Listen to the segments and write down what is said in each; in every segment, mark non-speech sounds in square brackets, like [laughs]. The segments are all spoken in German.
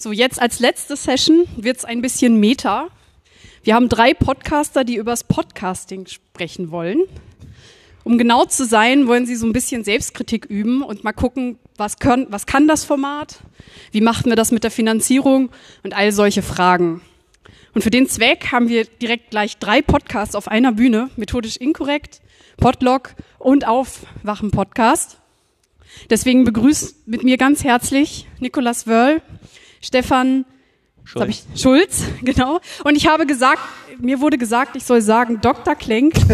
So, jetzt als letzte Session wird's ein bisschen Meta. Wir haben drei Podcaster, die übers Podcasting sprechen wollen. Um genau zu sein, wollen sie so ein bisschen Selbstkritik üben und mal gucken, was, können, was kann das Format, wie machen wir das mit der Finanzierung und all solche Fragen. Und für den Zweck haben wir direkt gleich drei Podcasts auf einer Bühne, methodisch inkorrekt, Podlog und Aufwachen Podcast. Deswegen begrüßt mit mir ganz herzlich Nikolas Wörl, Stefan Schulz. Ich, Schulz, [laughs] genau. Und ich habe gesagt, mir wurde gesagt, ich soll sagen Dr. Klenk. [laughs]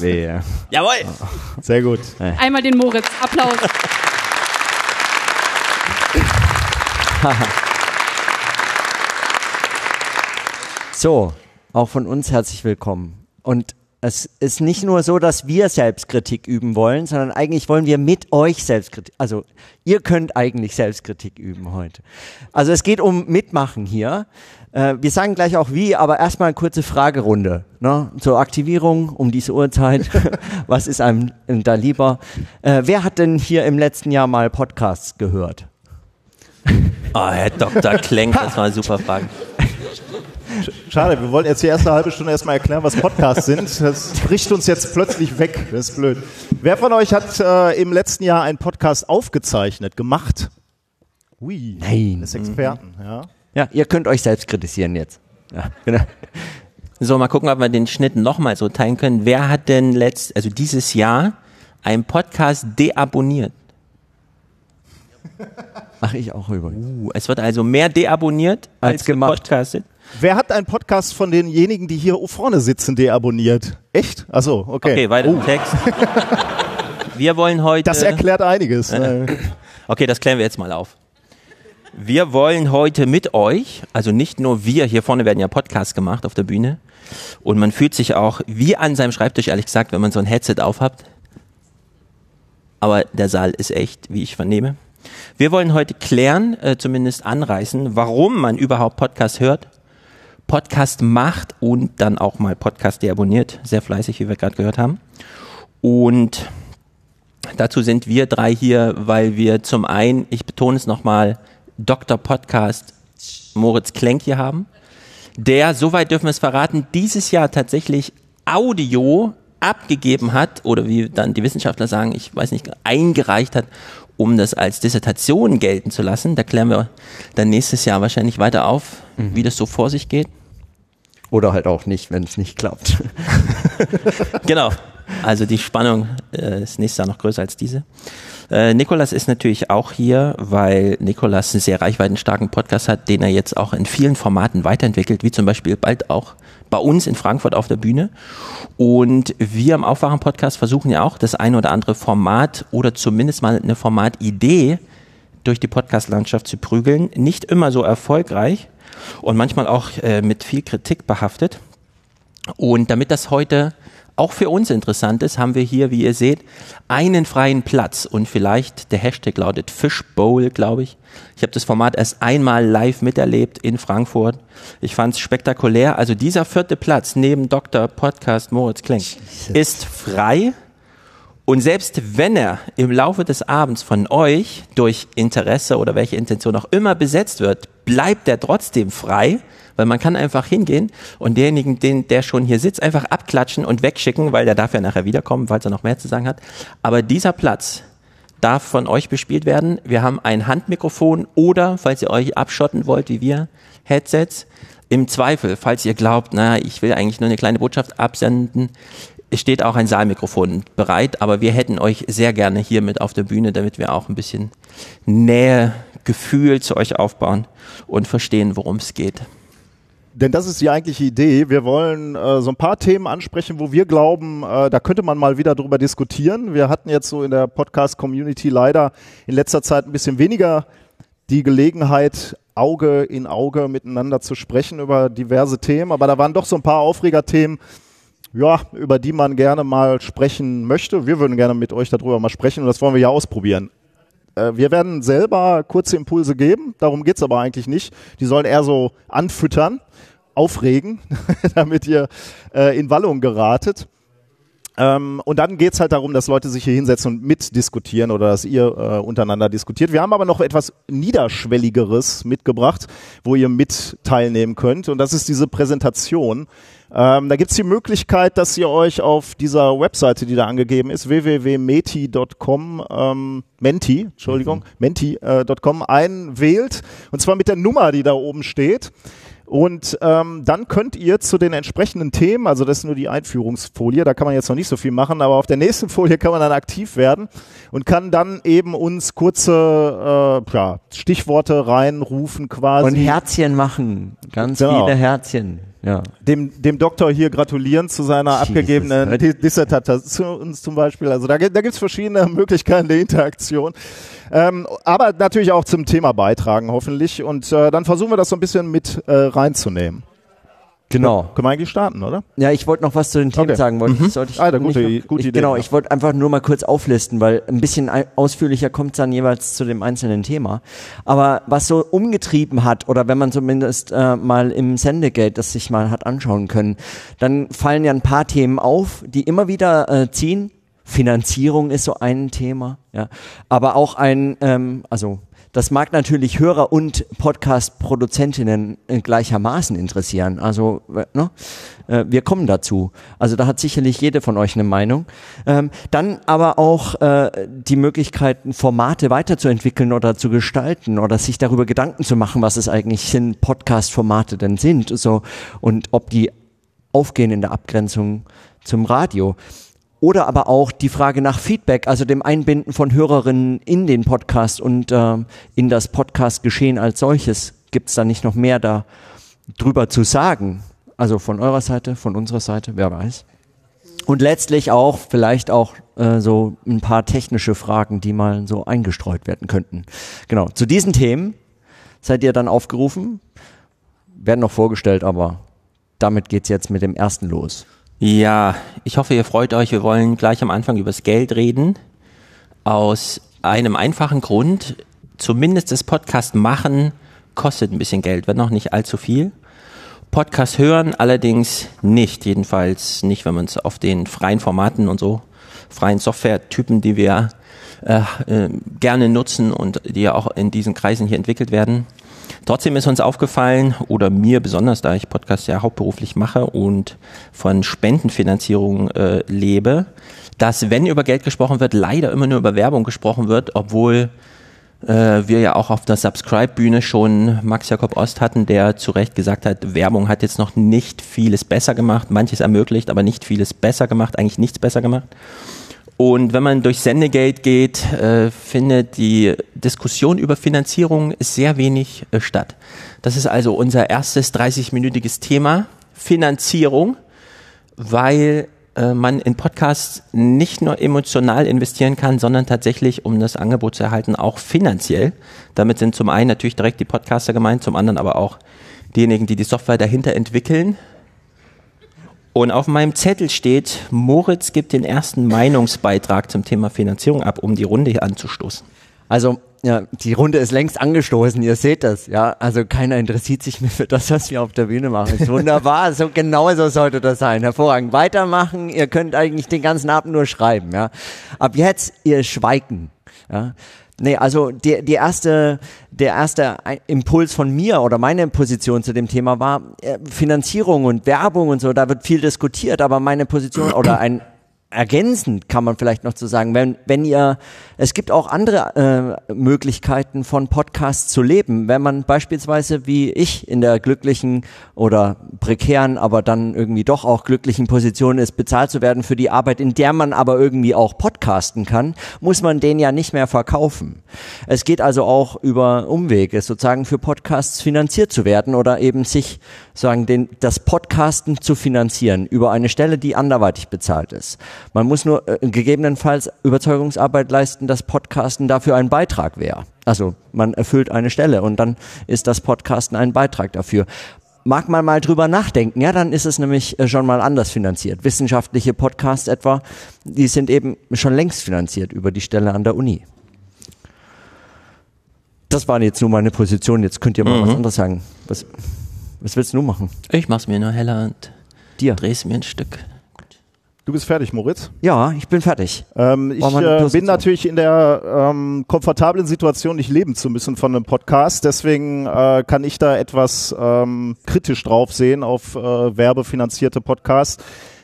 Weh. Jawohl. Sehr gut. Einmal den Moritz. Applaus. [laughs] so, auch von uns herzlich willkommen. Und es ist nicht nur so, dass wir Selbstkritik üben wollen, sondern eigentlich wollen wir mit euch Selbstkritik, also ihr könnt eigentlich Selbstkritik üben heute. Also es geht um Mitmachen hier. Äh, wir sagen gleich auch wie, aber erstmal eine kurze Fragerunde ne? zur Aktivierung um diese Uhrzeit. [laughs] Was ist einem da lieber? Äh, wer hat denn hier im letzten Jahr mal Podcasts gehört? Oh, Herr Dr. Klenk, das war eine super Frage. [laughs] Schade, wir wollten jetzt die erste halbe Stunde erstmal erklären, was Podcasts sind. Das bricht uns jetzt plötzlich weg. Das ist blöd. Wer von euch hat äh, im letzten Jahr einen Podcast aufgezeichnet, gemacht? Ui. Nein. Das Experten, mhm. ja. Ja, ihr könnt euch selbst kritisieren jetzt. Ja, genau. So, mal gucken, ob wir den Schnitt nochmal so teilen können. Wer hat denn letzt, also dieses Jahr einen Podcast deabonniert? Mache ich auch übrigens. Uh, es wird also mehr deabonniert als, als gemacht. Podcastet. Wer hat einen Podcast von denjenigen, die hier vorne sitzen, deabonniert? Echt? Achso, okay. Okay, weiter im oh. Text. [laughs] Wir wollen heute. Das erklärt einiges. [laughs] okay, das klären wir jetzt mal auf. Wir wollen heute mit euch, also nicht nur wir, hier vorne werden ja Podcasts gemacht auf der Bühne. Und man fühlt sich auch wie an seinem Schreibtisch, ehrlich gesagt, wenn man so ein Headset aufhabt. Aber der Saal ist echt, wie ich vernehme. Wir wollen heute klären, äh, zumindest anreißen, warum man überhaupt Podcast hört Podcast macht und dann auch mal Podcast deabonniert. Sehr fleißig, wie wir gerade gehört haben. Und dazu sind wir drei hier, weil wir zum einen, ich betone es nochmal, Dr. Podcast Moritz Klenk hier haben, der, soweit dürfen wir es verraten, dieses Jahr tatsächlich Audio abgegeben hat oder wie dann die Wissenschaftler sagen, ich weiß nicht, eingereicht hat, um das als Dissertation gelten zu lassen. Da klären wir dann nächstes Jahr wahrscheinlich weiter auf, mhm. wie das so vor sich geht. Oder halt auch nicht, wenn es nicht klappt. [laughs] genau. Also die Spannung äh, ist nächstes Jahr noch größer als diese. Äh, Nikolas ist natürlich auch hier, weil Nikolas einen sehr reichweitenstarken Podcast hat, den er jetzt auch in vielen Formaten weiterentwickelt, wie zum Beispiel bald auch bei uns in Frankfurt auf der Bühne. Und wir im Aufwachen-Podcast versuchen ja auch das eine oder andere Format oder zumindest mal eine Formatidee durch die Podcast-Landschaft zu prügeln. Nicht immer so erfolgreich, und manchmal auch äh, mit viel Kritik behaftet. Und damit das heute auch für uns interessant ist, haben wir hier, wie ihr seht, einen freien Platz und vielleicht der Hashtag lautet Fishbowl, glaube ich. Ich habe das Format erst einmal live miterlebt in Frankfurt. Ich fand es spektakulär. Also dieser vierte Platz neben Dr. Podcast Moritz Klenk ist frei. Und selbst wenn er im Laufe des Abends von euch durch Interesse oder welche Intention auch immer besetzt wird, bleibt er trotzdem frei, weil man kann einfach hingehen und denjenigen, den, der schon hier sitzt, einfach abklatschen und wegschicken, weil der darf ja nachher wiederkommen, falls er noch mehr zu sagen hat. Aber dieser Platz darf von euch bespielt werden. Wir haben ein Handmikrofon oder, falls ihr euch abschotten wollt, wie wir, Headsets. Im Zweifel, falls ihr glaubt, naja, ich will eigentlich nur eine kleine Botschaft absenden, steht auch ein Saalmikrofon bereit, aber wir hätten euch sehr gerne hier mit auf der Bühne, damit wir auch ein bisschen Nähe, Gefühl zu euch aufbauen und verstehen, worum es geht. Denn das ist die eigentliche Idee. Wir wollen äh, so ein paar Themen ansprechen, wo wir glauben, äh, da könnte man mal wieder drüber diskutieren. Wir hatten jetzt so in der Podcast-Community leider in letzter Zeit ein bisschen weniger die Gelegenheit, Auge in Auge miteinander zu sprechen über diverse Themen. Aber da waren doch so ein paar Aufregerthemen, ja, über die man gerne mal sprechen möchte. Wir würden gerne mit euch darüber mal sprechen und das wollen wir ja ausprobieren. Äh, wir werden selber kurze Impulse geben, darum geht's aber eigentlich nicht. Die sollen eher so anfüttern, aufregen, [laughs] damit ihr äh, in Wallung geratet. Ähm, und dann geht's halt darum, dass Leute sich hier hinsetzen und mitdiskutieren oder dass ihr äh, untereinander diskutiert. Wir haben aber noch etwas Niederschwelligeres mitgebracht, wo ihr mit teilnehmen könnt. Und das ist diese Präsentation. Ähm, da gibt's die Möglichkeit, dass ihr euch auf dieser Webseite, die da angegeben ist, www.meti.com, ähm, Menti, Entschuldigung, mhm. menti.com äh, einwählt. Und zwar mit der Nummer, die da oben steht. Und ähm, dann könnt ihr zu den entsprechenden Themen, also das ist nur die Einführungsfolie, da kann man jetzt noch nicht so viel machen, aber auf der nächsten [laughs] Folie kann man dann aktiv werden und kann dann eben uns kurze äh, ja, Stichworte reinrufen quasi. Und Herzchen machen, ganz genau. viele Herzchen ja. dem, dem Doktor hier gratulieren zu seiner Jesus, abgegebenen Dissertation zum Beispiel. Also da, da gibt es verschiedene [laughs] Möglichkeiten der Interaktion. Ähm, aber natürlich auch zum Thema beitragen, hoffentlich. Und äh, dann versuchen wir das so ein bisschen mit äh, reinzunehmen. Genau. Können wir eigentlich starten, oder? Ja, ich wollte noch was zu den Themen okay. sagen. Wollte, mhm. sollte ich ah, gute, noch, gute ich, Idee. Genau, ich wollte einfach nur mal kurz auflisten, weil ein bisschen ausführlicher kommt es dann jeweils zu dem einzelnen Thema. Aber was so umgetrieben hat, oder wenn man zumindest äh, mal im Sendegate das sich mal hat anschauen können, dann fallen ja ein paar Themen auf, die immer wieder äh, ziehen. Finanzierung ist so ein Thema, ja. Aber auch ein, ähm, also das mag natürlich Hörer und Podcast-Produzentinnen gleichermaßen interessieren. Also, ne? Äh, wir kommen dazu. Also da hat sicherlich jede von euch eine Meinung. Ähm, dann aber auch äh, die Möglichkeiten, Formate weiterzuentwickeln oder zu gestalten oder sich darüber Gedanken zu machen, was es eigentlich sind, Podcast-Formate denn sind. So, und ob die aufgehen in der Abgrenzung zum Radio. Oder aber auch die Frage nach Feedback, also dem Einbinden von Hörerinnen in den Podcast und äh, in das Podcast-Geschehen als solches. Gibt es da nicht noch mehr da drüber zu sagen? Also von eurer Seite, von unserer Seite, wer weiß. Und letztlich auch vielleicht auch äh, so ein paar technische Fragen, die mal so eingestreut werden könnten. Genau, zu diesen Themen seid ihr dann aufgerufen, werden noch vorgestellt, aber damit geht's jetzt mit dem ersten los. Ja, ich hoffe, ihr freut euch. Wir wollen gleich am Anfang über das Geld reden. Aus einem einfachen Grund. Zumindest das Podcast machen kostet ein bisschen Geld, wenn auch nicht allzu viel. Podcast hören allerdings nicht, jedenfalls nicht, wenn man es auf den freien Formaten und so, freien Software-Typen, die wir äh, äh, gerne nutzen und die ja auch in diesen Kreisen hier entwickelt werden, Trotzdem ist uns aufgefallen, oder mir besonders, da ich Podcast ja hauptberuflich mache und von Spendenfinanzierung äh, lebe, dass wenn über Geld gesprochen wird, leider immer nur über Werbung gesprochen wird, obwohl äh, wir ja auch auf der Subscribe-Bühne schon Max Jakob Ost hatten, der zu Recht gesagt hat, Werbung hat jetzt noch nicht vieles besser gemacht, manches ermöglicht, aber nicht vieles besser gemacht, eigentlich nichts besser gemacht. Und wenn man durch Sendegate geht, äh, findet die Diskussion über Finanzierung sehr wenig äh, statt. Das ist also unser erstes 30-minütiges Thema, Finanzierung, weil äh, man in Podcasts nicht nur emotional investieren kann, sondern tatsächlich, um das Angebot zu erhalten, auch finanziell. Damit sind zum einen natürlich direkt die Podcaster gemeint, zum anderen aber auch diejenigen, die die Software dahinter entwickeln, und auf meinem Zettel steht, Moritz gibt den ersten Meinungsbeitrag zum Thema Finanzierung ab, um die Runde hier anzustoßen. Also, ja, die Runde ist längst angestoßen, ihr seht das, ja. Also keiner interessiert sich mehr für das, was wir auf der Bühne machen. Ist wunderbar, so genau so sollte das sein. Hervorragend. Weitermachen, ihr könnt eigentlich den ganzen Abend nur schreiben, ja. Ab jetzt ihr Schweigen, ja. Nee, also die, die erste, der erste Impuls von mir oder meine Position zu dem Thema war äh, Finanzierung und Werbung und so, da wird viel diskutiert, aber meine Position oder ein ergänzend kann man vielleicht noch zu sagen, wenn, wenn ihr, es gibt auch andere äh, Möglichkeiten von Podcasts zu leben. Wenn man beispielsweise wie ich in der glücklichen oder prekären, aber dann irgendwie doch auch glücklichen Position ist, bezahlt zu werden für die Arbeit, in der man aber irgendwie auch podcasten kann, muss man den ja nicht mehr verkaufen. Es geht also auch über Umwege, sozusagen für Podcasts finanziert zu werden oder eben sich sagen, den, das Podcasten zu finanzieren über eine Stelle, die anderweitig bezahlt ist. Man muss nur äh, gegebenenfalls Überzeugungsarbeit leisten, dass Podcasten dafür ein Beitrag wäre. Also man erfüllt eine Stelle und dann ist das Podcasten ein Beitrag dafür. Mag man mal drüber nachdenken, ja, dann ist es nämlich äh, schon mal anders finanziert. Wissenschaftliche Podcasts etwa, die sind eben schon längst finanziert über die Stelle an der Uni. Das war jetzt nur meine Position. Jetzt könnt ihr mal mhm. was anderes sagen. Was, was willst du machen? Ich mach's mir nur heller und dir dreh's mir ein Stück. Du bist fertig, Moritz? Ja, ich bin fertig. Ähm, ich äh, bin natürlich in der ähm, komfortablen Situation, nicht leben zu müssen von einem Podcast. Deswegen äh, kann ich da etwas ähm, kritisch drauf sehen auf äh, werbefinanzierte Podcasts.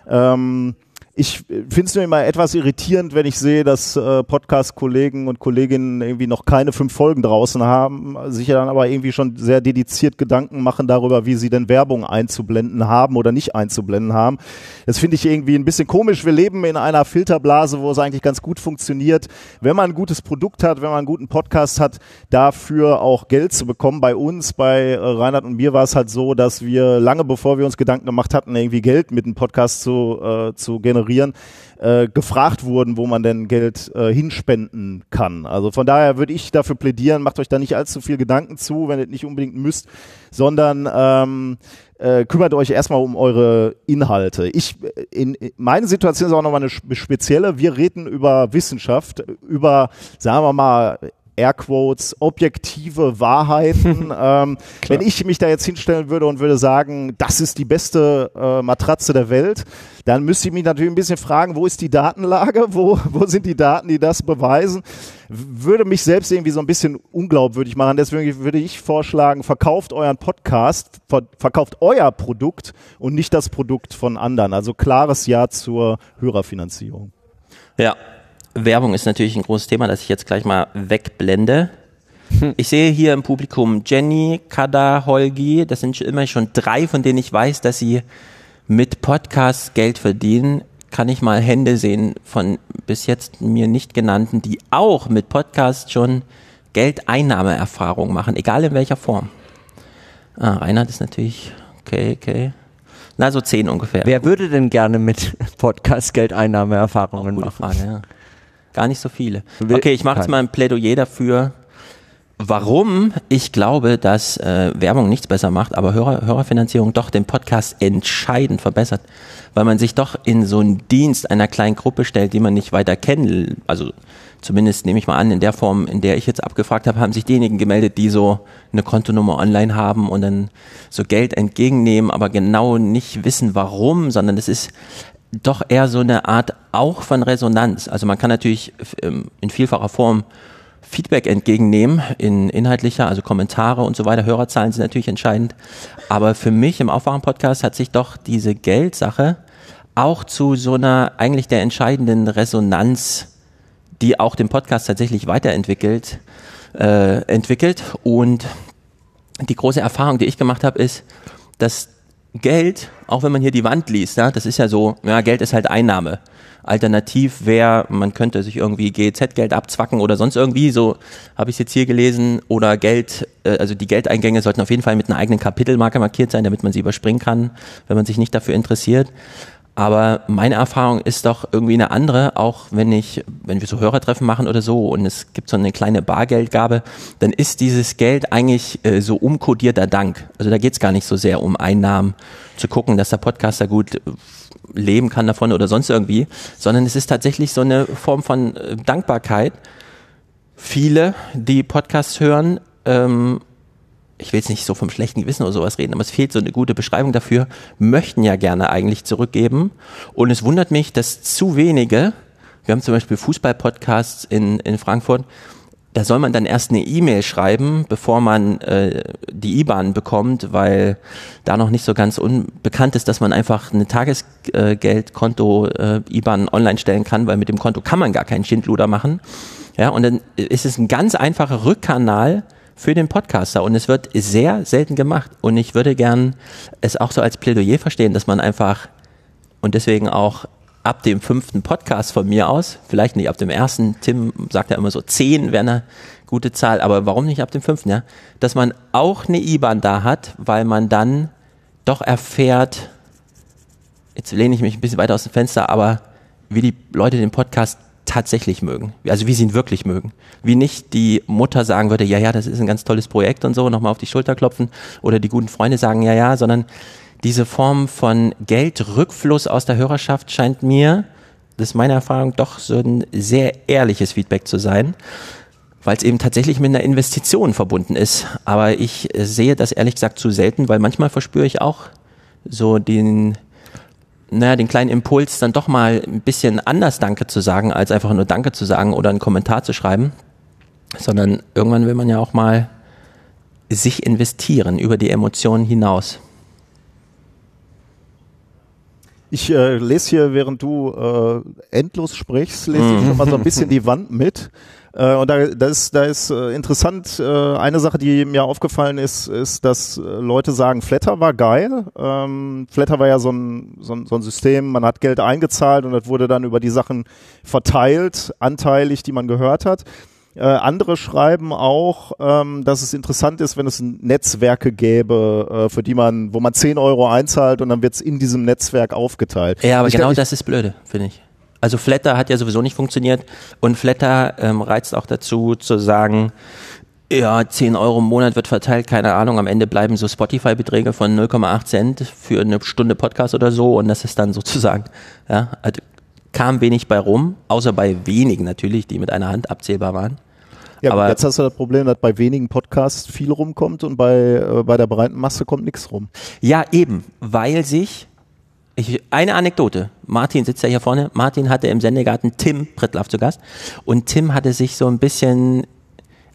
Ähm, ich finde es nur immer etwas irritierend, wenn ich sehe, dass äh, Podcast-Kollegen und Kolleginnen irgendwie noch keine fünf Folgen draußen haben, sich dann aber irgendwie schon sehr dediziert Gedanken machen darüber, wie sie denn Werbung einzublenden haben oder nicht einzublenden haben. Das finde ich irgendwie ein bisschen komisch. Wir leben in einer Filterblase, wo es eigentlich ganz gut funktioniert, wenn man ein gutes Produkt hat, wenn man einen guten Podcast hat, dafür auch Geld zu bekommen. Bei uns, bei äh, Reinhard und mir war es halt so, dass wir lange bevor wir uns Gedanken gemacht hatten, irgendwie Geld mit einem Podcast zu, äh, zu generieren, moderieren, äh, gefragt wurden, wo man denn Geld äh, hinspenden kann. Also von daher würde ich dafür plädieren, macht euch da nicht allzu viel Gedanken zu, wenn ihr nicht unbedingt müsst, sondern ähm, äh, kümmert euch erstmal um eure Inhalte. Ich, in, in meine Situation ist auch nochmal eine spezielle. Wir reden über Wissenschaft, über, sagen wir mal, Airquotes, objektive Wahrheiten. [laughs] ähm, wenn ich mich da jetzt hinstellen würde und würde sagen, das ist die beste äh, Matratze der Welt, dann müsste ich mich natürlich ein bisschen fragen, wo ist die Datenlage, wo, wo sind die Daten, die das beweisen. Würde mich selbst irgendwie so ein bisschen unglaubwürdig machen. Deswegen würde ich vorschlagen, verkauft euren Podcast, ver verkauft euer Produkt und nicht das Produkt von anderen. Also klares Ja zur Hörerfinanzierung. Ja, Werbung ist natürlich ein großes Thema, das ich jetzt gleich mal wegblende. Hm. Ich sehe hier im Publikum Jenny, Kada, Holgi. Das sind immer schon drei, von denen ich weiß, dass sie mit Podcasts Geld verdienen. Kann ich mal Hände sehen von bis jetzt mir nicht genannten, die auch mit Podcasts schon Geldeinnahmeerfahrung machen, egal in welcher Form. Ah, Reinhard ist natürlich, okay, okay. Na, so zehn ungefähr. Wer würde denn gerne mit Podcast Geldeinnahmeerfahrungen machen? Frage, ja. Gar nicht so viele. Okay, ich mache jetzt mal ein Plädoyer dafür, warum ich glaube, dass äh, Werbung nichts besser macht, aber Hörer, Hörerfinanzierung doch den Podcast entscheidend verbessert, weil man sich doch in so einen Dienst einer kleinen Gruppe stellt, die man nicht weiter kennt. Also zumindest nehme ich mal an, in der Form, in der ich jetzt abgefragt habe, haben sich diejenigen gemeldet, die so eine Kontonummer online haben und dann so Geld entgegennehmen, aber genau nicht wissen, warum, sondern es ist doch eher so eine Art auch von Resonanz. Also man kann natürlich ähm, in vielfacher Form Feedback entgegennehmen in inhaltlicher, also Kommentare und so weiter. Hörerzahlen sind natürlich entscheidend. Aber für mich im Aufwachen-Podcast hat sich doch diese Geldsache auch zu so einer eigentlich der entscheidenden Resonanz, die auch den Podcast tatsächlich weiterentwickelt, äh, entwickelt. Und die große Erfahrung, die ich gemacht habe, ist, dass Geld, auch wenn man hier die Wand liest, ja, das ist ja so, ja, Geld ist halt Einnahme. Alternativ wäre, man könnte sich irgendwie GZ-Geld abzwacken oder sonst irgendwie, so habe ich es jetzt hier gelesen, oder Geld, äh, also die Geldeingänge sollten auf jeden Fall mit einer eigenen Kapitelmarke markiert sein, damit man sie überspringen kann, wenn man sich nicht dafür interessiert. Aber meine Erfahrung ist doch irgendwie eine andere, auch wenn ich, wenn wir so Hörertreffen machen oder so und es gibt so eine kleine Bargeldgabe, dann ist dieses Geld eigentlich äh, so umkodierter Dank. Also da geht es gar nicht so sehr um Einnahmen, zu gucken, dass der Podcaster gut äh, leben kann davon oder sonst irgendwie, sondern es ist tatsächlich so eine Form von äh, Dankbarkeit. Viele, die Podcasts hören, ähm, ich will jetzt nicht so vom schlechten Gewissen oder sowas reden, aber es fehlt so eine gute Beschreibung dafür, möchten ja gerne eigentlich zurückgeben. Und es wundert mich, dass zu wenige, wir haben zum Beispiel Fußball-Podcasts in, in Frankfurt, da soll man dann erst eine E-Mail schreiben, bevor man äh, die IBAN bekommt, weil da noch nicht so ganz unbekannt ist, dass man einfach eine Tagesgeldkonto äh, IBAN online stellen kann, weil mit dem Konto kann man gar keinen Schindluder machen. Ja, und dann ist es ein ganz einfacher Rückkanal, für den Podcaster und es wird sehr selten gemacht und ich würde gern es auch so als Plädoyer verstehen, dass man einfach und deswegen auch ab dem fünften Podcast von mir aus, vielleicht nicht ab dem ersten, Tim sagt ja immer so zehn wäre eine gute Zahl, aber warum nicht ab dem fünften, ja? Dass man auch eine IBAN da hat, weil man dann doch erfährt, jetzt lehne ich mich ein bisschen weiter aus dem Fenster, aber wie die Leute den Podcast tatsächlich mögen. Also wie sie ihn wirklich mögen. Wie nicht die Mutter sagen würde, ja, ja, das ist ein ganz tolles Projekt und so, nochmal auf die Schulter klopfen. Oder die guten Freunde sagen, ja, ja, sondern diese Form von Geldrückfluss aus der Hörerschaft scheint mir, das ist meine Erfahrung, doch so ein sehr ehrliches Feedback zu sein, weil es eben tatsächlich mit einer Investition verbunden ist. Aber ich sehe das ehrlich gesagt zu selten, weil manchmal verspüre ich auch so den, naja, den kleinen Impuls, dann doch mal ein bisschen anders Danke zu sagen, als einfach nur Danke zu sagen oder einen Kommentar zu schreiben, sondern irgendwann will man ja auch mal sich investieren über die Emotionen hinaus. Ich äh, lese hier, während du äh, endlos sprichst, lese ich schon mal so ein [laughs] bisschen die Wand mit. Äh, und da, da ist, da ist äh, interessant, äh, eine Sache, die mir aufgefallen ist, ist, dass äh, Leute sagen, Flatter war geil. Ähm, Flatter war ja so ein, so, ein, so ein System, man hat Geld eingezahlt und das wurde dann über die Sachen verteilt, anteilig, die man gehört hat. Äh, andere schreiben auch, ähm, dass es interessant ist, wenn es Netzwerke gäbe, äh, für die man, wo man 10 Euro einzahlt und dann wird es in diesem Netzwerk aufgeteilt. Ja, aber ich, genau ich, das ist blöde, finde ich. Also Flatter hat ja sowieso nicht funktioniert und Flatter ähm, reizt auch dazu zu sagen, ja, 10 Euro im Monat wird verteilt, keine Ahnung, am Ende bleiben so Spotify-Beträge von 0,8 Cent für eine Stunde Podcast oder so und das ist dann sozusagen, ja, also kam wenig bei rum, außer bei wenigen natürlich, die mit einer Hand abzählbar waren. Ja, Aber- jetzt hast du das Problem, dass bei wenigen Podcasts viel rumkommt und bei, äh, bei der breiten Masse kommt nichts rum. Ja, eben, weil sich ich, eine Anekdote. Martin sitzt ja hier vorne. Martin hatte im Sendegarten Tim Prittlaff zu Gast. Und Tim hatte sich so ein bisschen,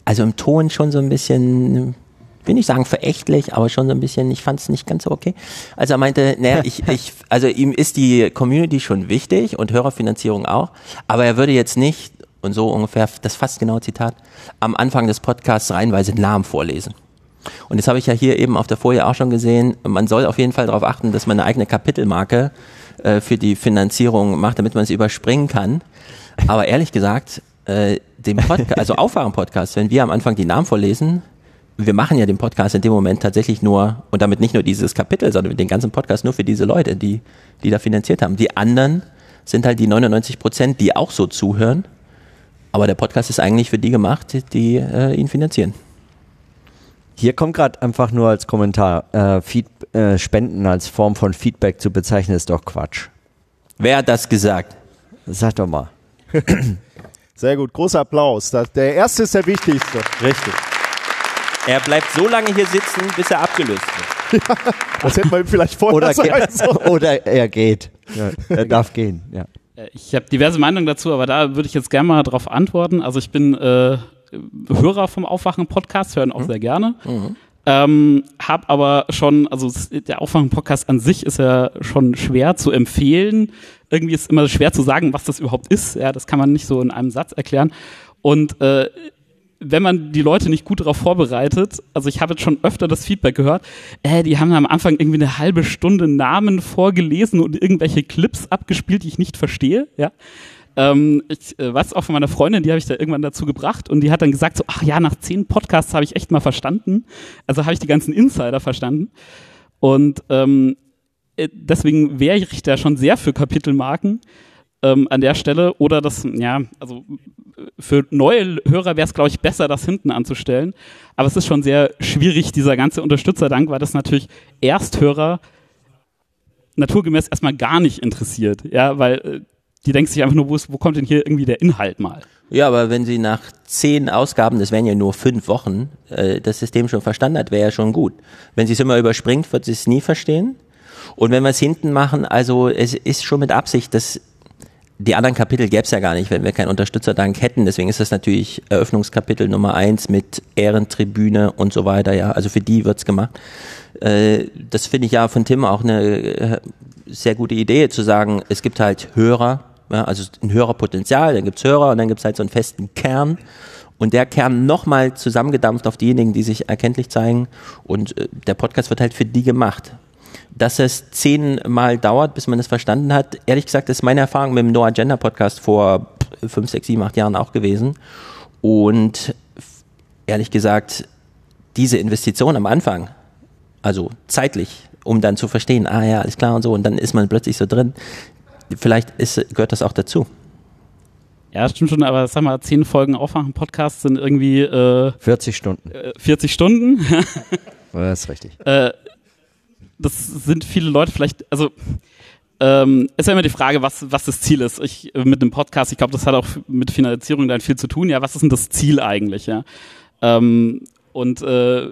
also im Ton schon so ein bisschen, will nicht sagen verächtlich, aber schon so ein bisschen, ich fand es nicht ganz so okay. Also er meinte, naja, ich, ich, [laughs] also ihm ist die Community schon wichtig und Hörerfinanzierung auch, aber er würde jetzt nicht, und so ungefähr, das fast genaue Zitat, am Anfang des Podcasts reihenweise Namen vorlesen. Und das habe ich ja hier eben auf der Folie auch schon gesehen. Man soll auf jeden Fall darauf achten, dass man eine eigene Kapitelmarke äh, für die Finanzierung macht, damit man es überspringen kann. Aber ehrlich gesagt, äh, dem Podcast, also Aufwachen-Podcast, wenn wir am Anfang die Namen vorlesen, wir machen ja den Podcast in dem Moment tatsächlich nur, und damit nicht nur dieses Kapitel, sondern den ganzen Podcast nur für diese Leute, die, die da finanziert haben. Die anderen sind halt die 99 Prozent, die auch so zuhören. Aber der Podcast ist eigentlich für die gemacht, die äh, ihn finanzieren. Hier kommt gerade einfach nur als Kommentar, äh, Feed, äh, Spenden als Form von Feedback zu bezeichnen, ist doch Quatsch. Wer hat das gesagt? Sag doch mal. [coughs] Sehr gut, großer Applaus. Das, der erste ist der wichtigste. Richtig. Er bleibt so lange hier sitzen, bis er abgelöst wird. [laughs] Das hätte man ihm vielleicht vorher Oder, sagen ge sollen. [laughs] oder er geht. Ja, er darf [laughs] gehen. Ja. Äh, Ich habe diverse Meinungen dazu, aber da würde ich jetzt gerne mal drauf antworten. Also ich bin äh, Hörer vom Aufwachen-Podcast, hören auch sehr gerne. Ähm, hab aber schon, also es- der Aufwachen-Podcast an sich ist ja schon schwer zu empfehlen. Irgendwie ist immer schwer zu sagen, was das überhaupt ist. Ja, das kann man nicht so in einem Satz erklären. Und äh, wenn man die Leute nicht gut darauf vorbereitet, also ich habe jetzt schon öfter das Feedback gehört, äh, die haben am Anfang irgendwie eine halbe Stunde Namen vorgelesen und irgendwelche Clips abgespielt, die ich nicht verstehe, ja. Ähm, ich äh, weiß auch von meiner Freundin, die habe ich da irgendwann dazu gebracht und die hat dann gesagt so, ach ja, nach zehn Podcasts habe ich echt mal verstanden. Also habe ich die ganzen Insider verstanden. Und ähm, äh, deswegen wäre ich da schon sehr für Kapitelmarken ähm, an der Stelle. Oder das, ja, also für neue Hörer wäre es, glaube ich, besser, das hinten anzustellen. Aber es ist schon sehr schwierig, dieser ganze Unterstützerdank, weil das natürlich Ersthörer naturgemäß erstmal gar nicht interessiert. Ja, weil äh, die denken sich einfach nur, wo, ist, wo kommt denn hier irgendwie der Inhalt mal? Ja, aber wenn Sie nach zehn Ausgaben, das wären ja nur fünf Wochen, äh, das System schon verstanden hat, wäre ja schon gut. Wenn sie es immer überspringt, wird sie es nie verstehen. Und wenn wir es hinten machen, also es ist schon mit Absicht, dass die anderen Kapitel gäbe es ja gar nicht, wenn wir keinen Unterstützerdank hätten. Deswegen ist das natürlich Eröffnungskapitel Nummer eins mit Ehrentribüne und so weiter. Ja, also für die wird's gemacht. Äh, das finde ich ja von Tim auch eine äh, sehr gute Idee, zu sagen, es gibt halt Hörer, ja, also ein Hörerpotenzial, dann gibt's Hörer und dann gibt's halt so einen festen Kern. Und der Kern nochmal zusammengedampft auf diejenigen, die sich erkenntlich zeigen. Und äh, der Podcast wird halt für die gemacht. Dass es zehnmal dauert, bis man es verstanden hat, ehrlich gesagt, ist meine Erfahrung mit dem No Agenda Podcast vor fünf, sechs, sieben, acht Jahren auch gewesen. Und ehrlich gesagt, diese Investition am Anfang, also zeitlich, um dann zu verstehen, ah ja, alles klar und so, und dann ist man plötzlich so drin. Vielleicht ist, gehört das auch dazu. Ja, stimmt schon, aber sag mal, zehn Folgen Aufwachen-Podcast sind irgendwie äh, 40 Stunden. äh, 40 Stunden. [laughs] Das ist richtig. äh, das sind viele Leute vielleicht, also ähm, ist ja immer die Frage, was, was das Ziel ist. Ich mit einem Podcast, ich glaube, das hat auch mit Finanzierung dann viel zu tun. Ja, was ist denn das Ziel eigentlich? Ja, ähm, und äh,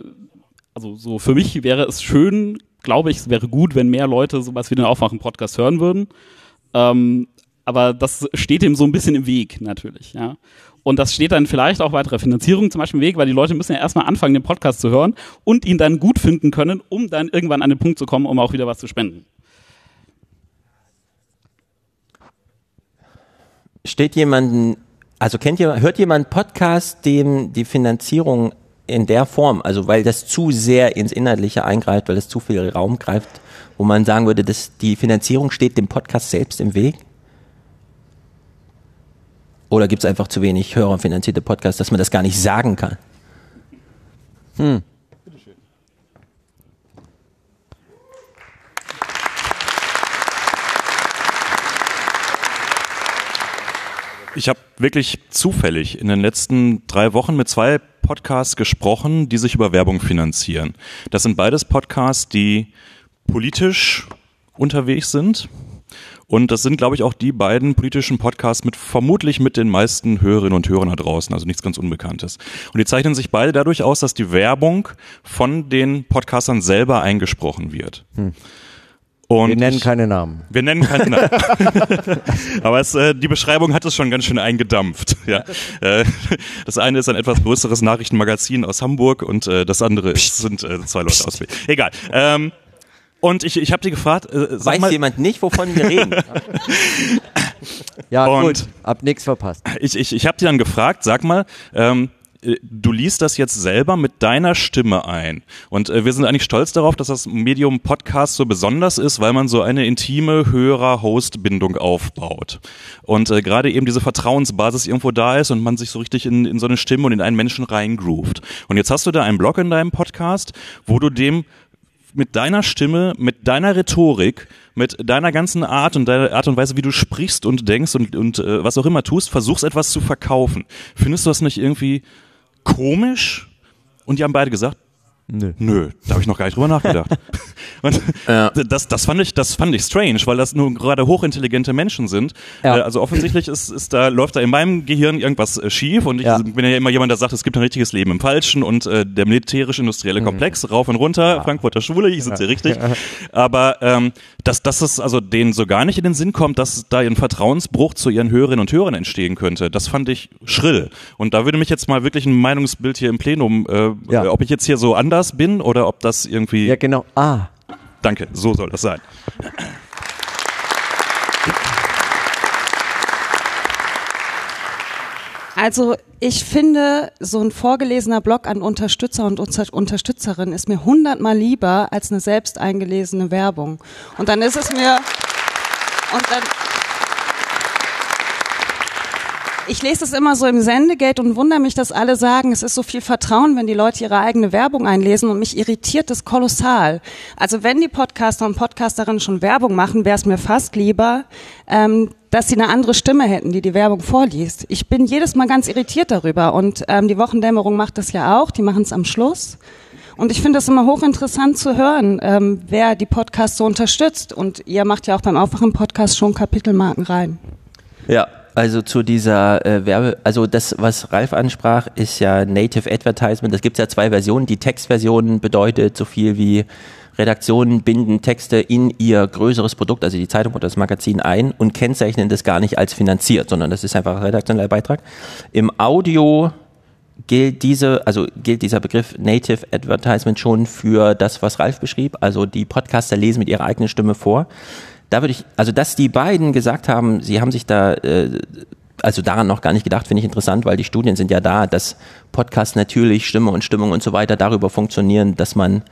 also so für mich wäre es schön, glaube ich, es wäre gut, wenn mehr Leute sowas wie den Aufwachen-Podcast hören würden. Ähm, aber das steht dem so ein bisschen im Weg, natürlich, ja. Und das steht dann vielleicht auch weiterer Finanzierung zum Beispiel im Weg, weil die Leute müssen ja erstmal anfangen, den Podcast zu hören und ihn dann gut finden können, um dann irgendwann an den Punkt zu kommen, um auch wieder was zu spenden. Steht jemanden, also kennt jemand, hört jemand Podcast, dem die Finanzierung in der Form, also weil das zu sehr ins Inhaltliche eingreift, weil es zu viel Raum greift, wo man sagen würde, dass die Finanzierung steht dem Podcast selbst im Weg? Oder gibt es einfach zu wenig hörerfinanzierte Podcasts, dass man das gar nicht sagen kann? Hm. Ich habe wirklich zufällig in den letzten drei Wochen mit zwei Podcasts gesprochen, die sich über Werbung finanzieren. Das sind beides Podcasts, die politisch unterwegs sind. Und das sind, glaube ich, auch die beiden politischen Podcasts mit vermutlich mit den meisten Hörerinnen und Hörern da draußen, also nichts ganz Unbekanntes. Und die zeichnen sich beide dadurch aus, dass die Werbung von den Podcastern selber eingesprochen wird. Hm. Und wir nennen keine Namen. Wir nennen keine Namen. [laughs] [laughs] Aber es, äh, die Beschreibung hat es schon ganz schön eingedampft. [laughs] Ja. Äh, das eine ist ein etwas größeres Nachrichtenmagazin aus Hamburg und äh, das andere ist, sind äh, zwei Leute aus. Egal. Ähm, und ich, ich habe die gefragt. Äh, Weiß mal, jemand nicht, wovon wir reden? [laughs] ja, und gut. Hab nichts verpasst. Ich, ich, ich habe die dann gefragt, sag mal, ähm, äh, du liest das jetzt selber mit deiner Stimme ein. Und äh, wir sind eigentlich stolz darauf, dass das Medium Podcast so besonders ist, weil man so eine intime Hörer-Host-Bindung aufbaut. Und äh, gerade eben diese Vertrauensbasis irgendwo da ist und man sich so richtig in, in so eine Stimme und in einen Menschen reingroovt. Und jetzt hast du da einen Blog in deinem Podcast, wo du dem mit deiner Stimme, mit deiner Rhetorik, mit deiner ganzen Art und deiner Art und Weise, wie du sprichst und denkst und, und äh, was auch immer tust, versuchst etwas zu verkaufen. Findest du das nicht irgendwie komisch? Und die haben beide gesagt, Nö. Nö, da habe ich noch gar nicht drüber nachgedacht. [laughs] Und ja. das, das, fand ich, das fand ich strange, weil das nur gerade hochintelligente Menschen sind. Ja. Äh, also offensichtlich ist, ist da, läuft da in meinem Gehirn irgendwas äh, schief und ich ja. bin ja immer jemand, der sagt, es gibt ein richtiges Leben im Falschen und äh, der militärisch-industrielle mhm. Komplex, rauf und runter, Frankfurter Schule, ich sitze hier richtig. Aber ähm, dass, dass es also denen so gar nicht in den Sinn kommt, dass da ein Vertrauensbruch zu ihren Hörerinnen und Hörern entstehen könnte, das fand ich schrill. Und da würde mich jetzt mal wirklich ein Meinungsbild hier im Plenum, äh, ob ich jetzt hier so anders anders bin oder ob das irgendwie. Ja, genau. Ah. Danke, so soll das sein. Also ich finde, so ein vorgelesener Blog an Unterstützer und Unterstützerinnen ist mir hundertmal lieber als eine selbst eingelesene Werbung. Und dann ist es mir und dann ich lese es immer so im Sendegate und wundere mich, dass alle sagen, es ist so viel Vertrauen, wenn die Leute ihre eigene Werbung einlesen und mich irritiert das kolossal. Also wenn die Podcaster und Podcasterinnen schon Werbung machen, wäre es mir fast lieber, ähm, dass sie eine andere Stimme hätten, die die Werbung vorliest. Ich bin jedes Mal ganz irritiert darüber und ähm, die Wochendämmerung macht das ja auch, die machen es am Schluss. Und ich finde es immer hochinteressant zu hören, ähm, wer die Podcasts so unterstützt. Und ihr macht ja auch beim Aufwachen-Podcast schon Kapitelmarken rein. Ja, also zu dieser äh, Werbe, also das, was Ralf ansprach, ist ja Native Advertisement. Das gibt ja zwei Versionen. Die Textversion bedeutet so viel wie Redaktionen binden Texte in ihr größeres Produkt, also die Zeitung oder das Magazin ein und kennzeichnen das gar nicht als finanziert, sondern das ist einfach ein redaktioneller Beitrag. Im Audio gilt diese, also gilt dieser Begriff Native Advertisement schon für das, was Ralf beschrieb. Also die Podcaster lesen mit ihrer eigenen Stimme vor da würde ich, also dass die beiden gesagt haben, sie haben sich da äh, also daran noch gar nicht gedacht, finde ich interessant, weil die Studien sind ja da, dass Podcasts natürlich Stimme und Stimmung und so weiter darüber funktionieren, dass man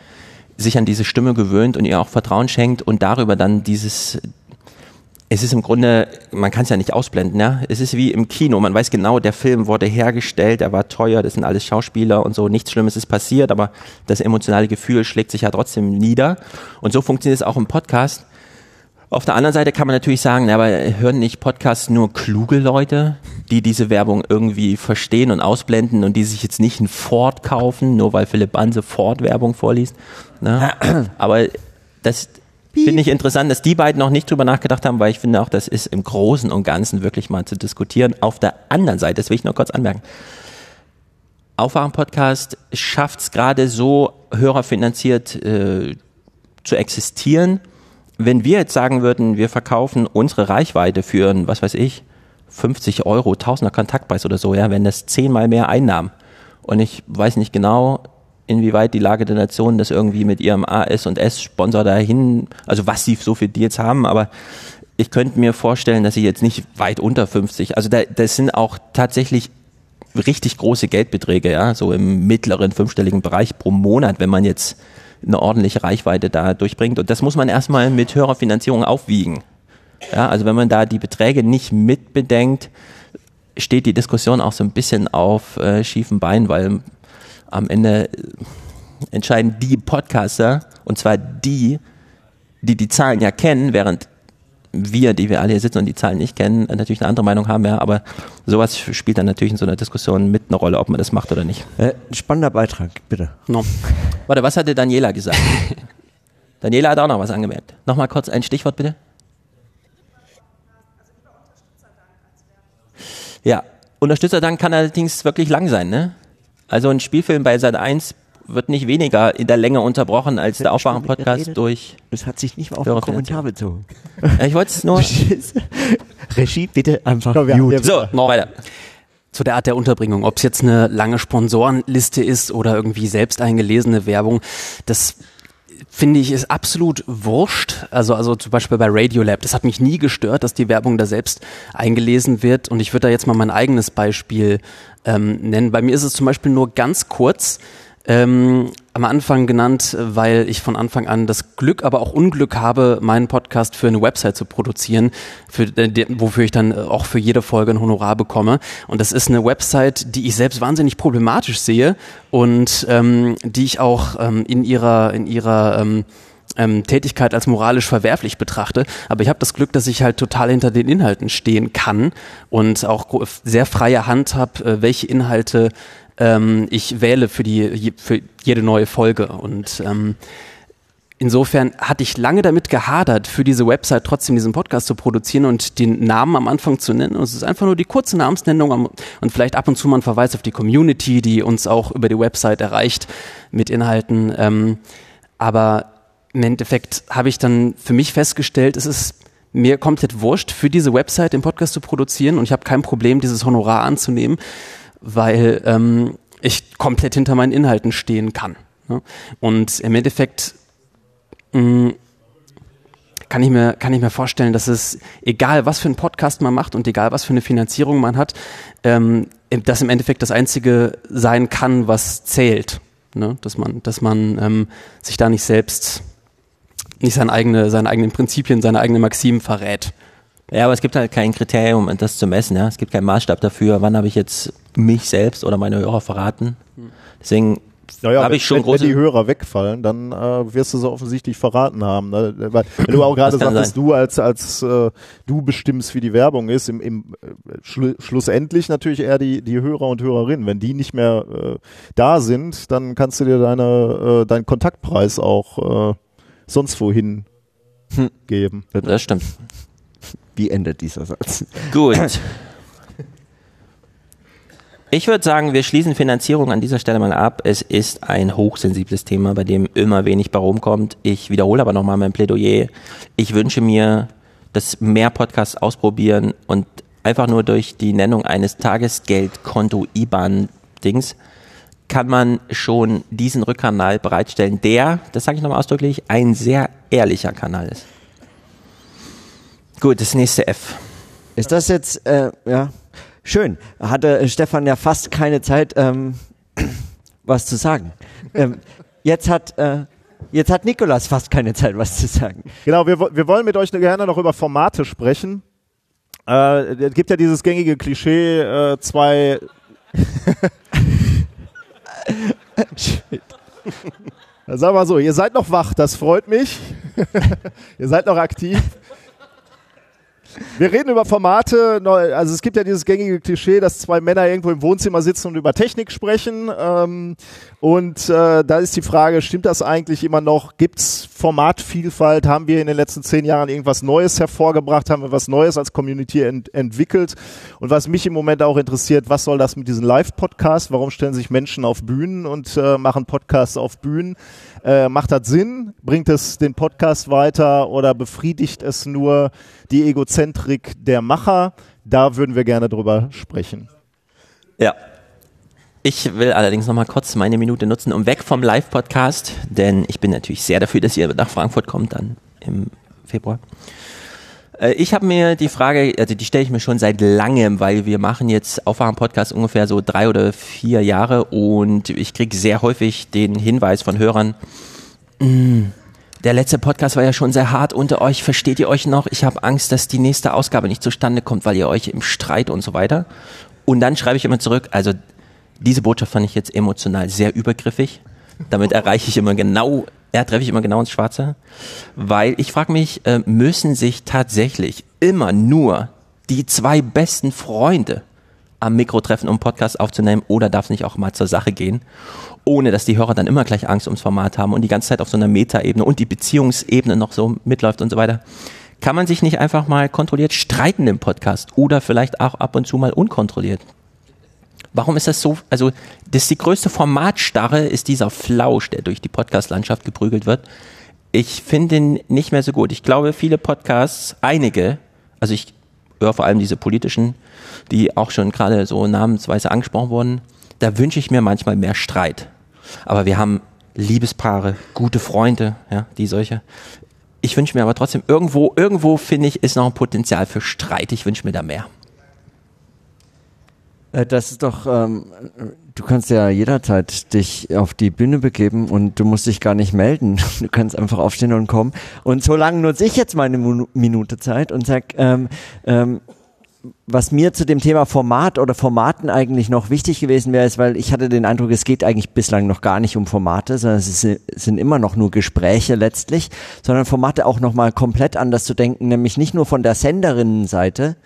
sich an diese Stimme gewöhnt und ihr auch Vertrauen schenkt und darüber dann dieses es ist im Grunde, man kann es ja nicht ausblenden, ja. Es ist wie im Kino. Man weiß genau, der Film wurde hergestellt, er war teuer, das sind alles Schauspieler und so. Nichts Schlimmes ist passiert, aber das emotionale Gefühl schlägt sich ja trotzdem nieder. Und so funktioniert es auch im Podcast. Auf der anderen Seite kann man natürlich sagen, aber hören nicht Podcasts nur kluge Leute, die diese Werbung irgendwie verstehen und ausblenden und die sich jetzt nicht ein Ford kaufen, nur weil Philipp Banse Ford-Werbung vorliest. Ne? [clears throat] Aber das finde ich interessant, dass die beiden noch nicht drüber nachgedacht haben, weil ich finde auch, das ist im Großen und Ganzen wirklich mal zu diskutieren. Auf der anderen Seite, das will ich noch kurz anmerken, Aufwachen-Podcast schafft es gerade so hörerfinanziert äh, zu existieren. Wenn wir jetzt sagen würden, wir verkaufen unsere Reichweite für, ein, was weiß ich, 50 Euro, Tausender Kontaktpreis oder so, ja, wenn das zehnmal mehr Einnahmen. Und ich weiß nicht genau, inwieweit die Lage der Nation das irgendwie mit ihrem AS und S-Sponsor dahin, also was sie so für Deals haben, aber ich könnte mir vorstellen, dass sie jetzt nicht weit unter 50, also da, das sind auch tatsächlich richtig große Geldbeträge, ja, so im mittleren fünfstelligen Bereich pro Monat, wenn man jetzt eine ordentliche Reichweite da durchbringt. Und das muss man erstmal mit Hörerfinanzierung aufwiegen. Ja, also wenn man da die Beträge nicht mitbedenkt, steht die Diskussion auch so ein bisschen auf äh, schiefen Beinen, weil am Ende äh, entscheiden die Podcaster, und zwar die, die die Zahlen ja kennen, während wir, die wir alle hier sitzen und die Zahlen nicht kennen, natürlich eine andere Meinung haben, ja, aber sowas spielt dann natürlich in so einer Diskussion mit eine Rolle, ob man das macht oder nicht. Äh, spannender Beitrag, bitte. No. Warte, was hatte Daniela gesagt? [laughs] Daniela hat auch noch was angemerkt. Nochmal kurz ein Stichwort bitte. Ja, Unterstützerdank kann allerdings wirklich lang sein, ne? Also ein Spielfilm bei Sat 1 wird nicht weniger in der Länge unterbrochen als der Aufwachen-Podcast durch. Das hat sich nicht mal auf den Kommentar bezogen. Ich wollte es nur. Regie, bitte einfach wir- So, noch weiter. zu der Art der Unterbringung, ob es jetzt eine lange Sponsorenliste ist oder irgendwie selbst eingelesene Werbung, das finde ich ist absolut wurscht. Also, also zum Beispiel bei Radiolab, das hat mich nie gestört, dass die Werbung da selbst eingelesen wird. Und ich würde da jetzt mal mein eigenes Beispiel ähm, nennen. Bei mir ist es zum Beispiel nur ganz kurz. Ähm, am Anfang genannt, weil ich von Anfang an das Glück, aber auch Unglück habe, meinen Podcast für eine Website zu produzieren, für, äh, wofür ich dann äh, auch für jede Folge ein Honorar bekomme. Und das ist eine Website, die ich selbst wahnsinnig problematisch sehe und ähm, die ich auch ähm, in ihrer, in ihrer ähm, ähm, Tätigkeit als moralisch verwerflich betrachte. Aber ich habe das Glück, dass ich halt total hinter den Inhalten stehen kann und auch sehr freie Hand habe, äh, welche Inhalte ähm, ich wähle für die für jede neue Folge. Und ähm, insofern hatte ich lange damit gehadert, für diese Website trotzdem diesen Podcast zu produzieren und den Namen am Anfang zu nennen. Und es ist einfach nur die kurze Namensnennung am, und vielleicht ab und zu mal ein Verweis auf die Community, die uns auch über die Website erreicht mit Inhalten. Ähm, aber im Endeffekt habe ich dann für mich festgestellt, es ist mir komplett wurscht, für diese Website den Podcast zu produzieren und ich habe kein Problem, dieses Honorar anzunehmen, weil ähm, ich komplett hinter meinen Inhalten stehen kann. Ne? Und im Endeffekt mh, kann ich, mir, kann ich mir vorstellen, dass es, egal was für einen Podcast man macht und egal was für eine Finanzierung man hat, ähm, das im Endeffekt das Einzige sein kann, was zählt. Ne? Dass man, dass man ähm, sich da nicht selbst, nicht seine, eigene, seine eigenen Prinzipien, seine eigenen Maximen verrät. Ja, aber es gibt halt kein Kriterium, um das zu messen. Ja? Es gibt keinen Maßstab dafür, wann habe ich jetzt mich selbst oder meine Hörer verraten. Deswegen Naja, habe wenn, ich schon wenn, wenn große... die Hörer wegfallen, dann äh, wirst du sie offensichtlich verraten haben. Ne? Weil, wenn du auch [laughs] gerade Das kann sagtest, sein. du als als äh, du bestimmst, wie die Werbung ist, im, im äh, schlu schlussendlich natürlich eher die die Hörer und Hörerinnen. Wenn die nicht mehr äh, da sind, dann kannst du dir deine äh, deinen Kontaktpreis auch äh, sonst wohin Hm. geben. Das stimmt. Wie endet dieser Satz? Gut. [clears throat] Ich würde sagen, wir schließen Finanzierung an dieser Stelle mal ab. Es ist ein hochsensibles Thema, bei dem immer wenig bei rumkommt. Ich wiederhole aber nochmal mein Plädoyer. Ich wünsche mir, dass mehr Podcasts ausprobieren und einfach nur durch die Nennung eines Tagesgeldkonto-IBAN-Dings kann man schon diesen Rückkanal bereitstellen, der, das sage ich nochmal ausdrücklich, ein sehr ehrlicher Kanal ist. Gut, das nächste F. Ist das jetzt, äh, ja, schön. Hatte äh, Stefan ja fast keine Zeit, ähm, was zu sagen. Ähm, jetzt hat, äh, jetzt hat Nikolas fast keine Zeit, was zu sagen. Genau, wir, wir wollen mit euch gerne noch über Formate sprechen. Äh, es gibt ja dieses gängige Klischee, äh, zwei. [laughs] Sagen wir mal so, ihr seid noch wach, das freut mich. [laughs] ihr seid noch aktiv. Wir reden über Formate, also es gibt ja dieses gängige Klischee, dass zwei Männer irgendwo im Wohnzimmer sitzen und über Technik sprechen. Ähm, und äh, da ist die Frage, stimmt das eigentlich immer noch? Gibt's Formatvielfalt? Haben wir in den letzten zehn Jahren irgendwas Neues hervorgebracht? Haben wir was Neues als Community ent entwickelt? Und was mich im Moment auch interessiert, was soll das mit diesen Live-Podcasts? Warum stellen sich Menschen auf Bühnen und äh, machen Podcasts auf Bühnen? Äh, macht das Sinn? bringt es den Podcast weiter oder befriedigt es nur die Egozentrik der Macher? Da würden wir gerne drüber sprechen. Ja. Ich will allerdings noch mal kurz meine Minute nutzen, um weg vom Live-Podcast, denn ich bin natürlich sehr dafür, dass ihr nach Frankfurt kommt dann im Februar. Äh, Ich habe mir die Frage, also die stelle ich mir schon seit langem, weil wir machen jetzt Aufwachen-Podcast ungefähr so drei oder vier Jahre und ich kriege sehr häufig den Hinweis von Hörern, "Mm, der letzte Podcast war ja schon sehr hart unter euch, versteht ihr euch noch? Ich habe Angst, dass die nächste Ausgabe nicht zustande kommt, weil ihr euch im Streit und so weiter. Und dann schreibe ich immer zurück, also diese Botschaft fand ich jetzt emotional sehr übergriffig. Damit erreiche ich immer genau, ja, treffe ich immer genau ins Schwarze. Weil ich frage mich, äh, müssen sich tatsächlich immer nur die zwei besten Freunde am Mikro treffen, um Podcast aufzunehmen, oder darf es nicht auch mal zur Sache gehen, ohne dass die Hörer dann immer gleich Angst ums Format haben und die ganze Zeit auf so einer Metaebene und die Beziehungsebene noch so mitläuft und so weiter. Kann man sich nicht einfach mal kontrolliert streiten im Podcast oder vielleicht auch ab und zu mal unkontrolliert? Warum ist das so? Also, das ist die größte Formatstarre, ist dieser Flausch, der durch die Podcast-Landschaft geprügelt wird. Ich finde ihn nicht mehr so gut. Ich glaube, viele Podcasts, einige, also ich höre vor allem diese politischen, die auch schon gerade so namensweise angesprochen wurden, da wünsche ich mir manchmal mehr Streit. Aber wir haben Liebespaare, gute Freunde, ja, die solche. Ich wünsche mir aber trotzdem irgendwo, irgendwo finde ich, ist noch ein Potenzial für Streit. Ich wünsche mir da mehr. Äh, Das ist doch, ähm, du kannst ja jederzeit dich auf die Bühne begeben und du musst dich gar nicht melden. [laughs] Du kannst einfach aufstehen und kommen. Und so lange nutze ich jetzt meine Minu- Minute Zeit und sag, ähm, ähm, was mir zu dem Thema Format oder Formaten eigentlich noch wichtig gewesen wäre, ist, weil ich hatte den Eindruck, es geht eigentlich bislang noch gar nicht um Formate, sondern es sind immer noch nur Gespräche letztlich, sondern Formate auch nochmal komplett anders zu denken, nämlich nicht nur von der Senderinnenseite,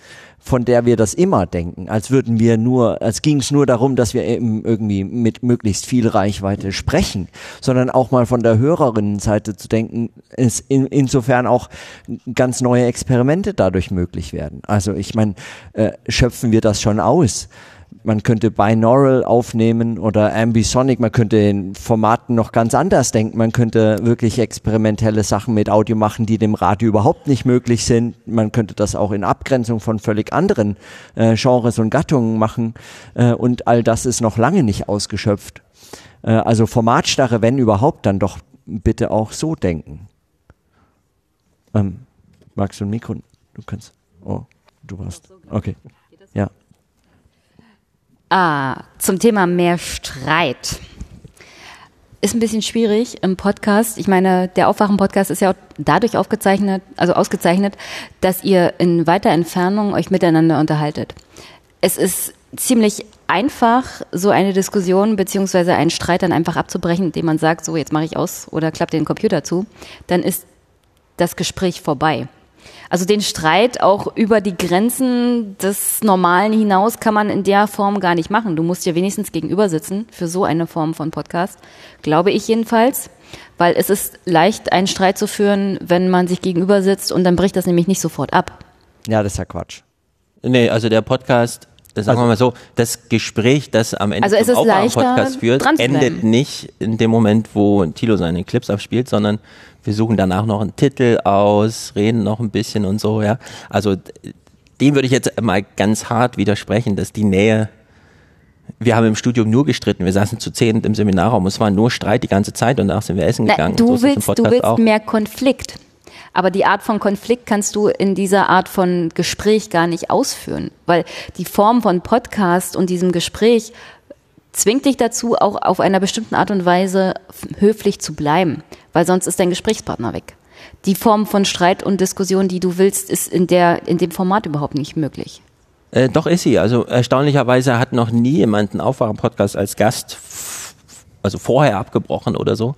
von der wir das immer denken, als würden wir nur, als ging es nur darum, dass wir eben irgendwie mit möglichst viel Reichweite sprechen, sondern auch mal von der Hörerinnenseite zu denken, ist in, insofern auch ganz neue Experimente dadurch möglich werden. Also ich meine, äh, schöpfen wir das schon aus? Man könnte Binaural aufnehmen oder Ambisonic, man könnte in Formaten noch ganz anders denken. Man könnte wirklich experimentelle Sachen mit Audio machen, die dem Radio überhaupt nicht möglich sind. Man könnte das auch in Abgrenzung von völlig anderen äh, Genres und Gattungen machen. Äh, und all das ist noch lange nicht ausgeschöpft. Äh, also Formatstarre, wenn überhaupt, dann doch bitte auch so denken. Ähm, magst du ein Mikro? Du kannst. Oh, du warst. Okay. Ah, zum Thema mehr Streit. Ist ein bisschen schwierig im Podcast. Ich meine, der Aufwachen-Podcast ist ja auch dadurch aufgezeichnet, also ausgezeichnet, dass ihr in weiter Entfernung euch miteinander unterhaltet. Es ist ziemlich einfach, so eine Diskussion beziehungsweise einen Streit dann einfach abzubrechen, indem man sagt, so jetzt mache ich aus oder klappt den Computer zu, dann ist das Gespräch vorbei. Also den Streit auch über die Grenzen des Normalen hinaus kann man in der Form gar nicht machen. Du musst dir wenigstens gegenüber sitzen für so eine Form von Podcast, glaube ich jedenfalls, weil es ist leicht, einen Streit zu führen, wenn man sich gegenüber sitzt und dann bricht das nämlich nicht sofort ab. Ja, das ist ja Quatsch. Nee, also der Podcast, das sagen wir mal so, das Gespräch, das am Ende Also zum Aufwachen-Podcast führt, endet nicht in dem Moment, wo Tilo seine Clips abspielt, sondern wir suchen danach noch einen Titel aus, reden noch ein bisschen und so, ja. Also dem würde ich jetzt mal ganz hart widersprechen, dass die Nähe wir haben im Studium nur gestritten. Wir saßen zu zehn im Seminarraum. Es war nur Streit die ganze Zeit und danach sind wir essen Na, gegangen. du so willst, du Podcast willst auch. mehr Konflikt. Aber die Art von Konflikt kannst du in dieser Art von Gespräch gar nicht ausführen, weil die Form von Podcast und diesem Gespräch zwingt dich dazu, auch auf einer bestimmten Art und Weise höflich zu bleiben, weil sonst ist dein Gesprächspartner weg. Die Form von Streit und Diskussion, die du willst, ist in der, in dem Format überhaupt nicht möglich. Äh, doch ist sie. Also erstaunlicherweise hat noch nie jemand einen Aufwachen-Podcast als Gast also vorher abgebrochen oder so.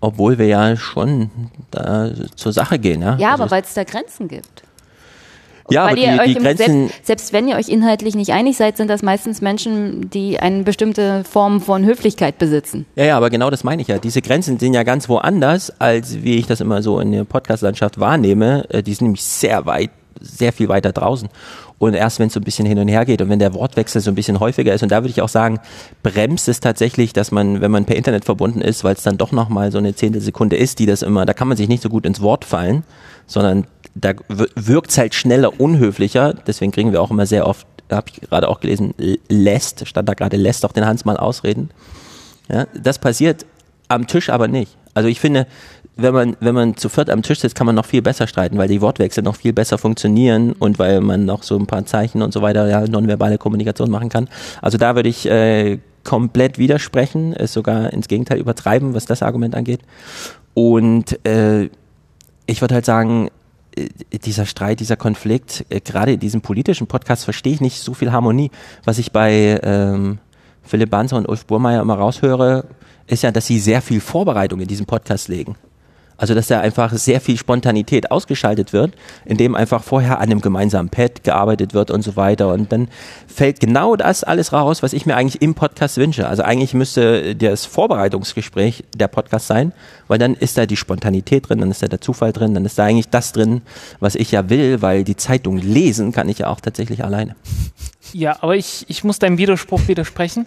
Obwohl wir ja schon da zur Sache gehen. Ja, Ja, also aber weil es da Grenzen gibt. Ja, aber weil ihr die, euch die Grenzen, selbst, selbst wenn ihr euch inhaltlich nicht einig seid, sind das meistens Menschen, die eine bestimmte Form von Höflichkeit besitzen. ja, ja, aber genau das meine ich ja. Diese Grenzen sind ja ganz woanders, als wie ich das immer so in der Podcast-Landschaft wahrnehme. Äh, Die sind nämlich sehr weit sehr viel weiter draußen. Und erst wenn es so ein bisschen hin und her geht und wenn der Wortwechsel so ein bisschen häufiger ist, und da würde ich auch sagen, bremst es tatsächlich, dass man, wenn man per Internet verbunden ist, weil es dann doch nochmal so eine Zehntelsekunde ist, die das immer, da kann man sich nicht so gut ins Wort fallen, sondern da wirkt es halt schneller, unhöflicher. Deswegen kriegen wir auch immer sehr oft, habe ich gerade auch gelesen, lässt, stand da gerade lässt doch den Hans mal ausreden. Ja, das passiert am Tisch aber nicht. Also ich finde, wenn man, wenn man zu viert am Tisch sitzt, kann man noch viel besser streiten, weil die Wortwechsel noch viel besser funktionieren und weil man noch so ein paar Zeichen und so weiter, ja, nonverbale Kommunikation machen kann. Also da würde ich äh, komplett widersprechen, es sogar ins Gegenteil übertreiben, was das Argument angeht. Und äh, ich würde halt sagen, äh, dieser Streit, dieser Konflikt, äh, gerade in diesem politischen Podcast verstehe ich nicht so viel Harmonie. Was ich bei ähm, Philipp Banzer und Ulf Burmeier immer raushöre, ist ja, dass sie sehr viel Vorbereitung in diesem Podcast legen. Also dass da einfach sehr viel Spontanität ausgeschaltet wird, indem einfach vorher an einem gemeinsamen Pad gearbeitet wird und so weiter. Und dann fällt genau das alles raus, was ich mir eigentlich im Podcast wünsche. Also eigentlich müsste das Vorbereitungsgespräch der Podcast sein, weil dann ist da die Spontanität drin, dann ist da der Zufall drin, dann ist da eigentlich das drin, was ich ja will, weil die Zeitung lesen kann ich ja auch tatsächlich alleine. Ja, aber ich, ich muss deinem Widerspruch widersprechen.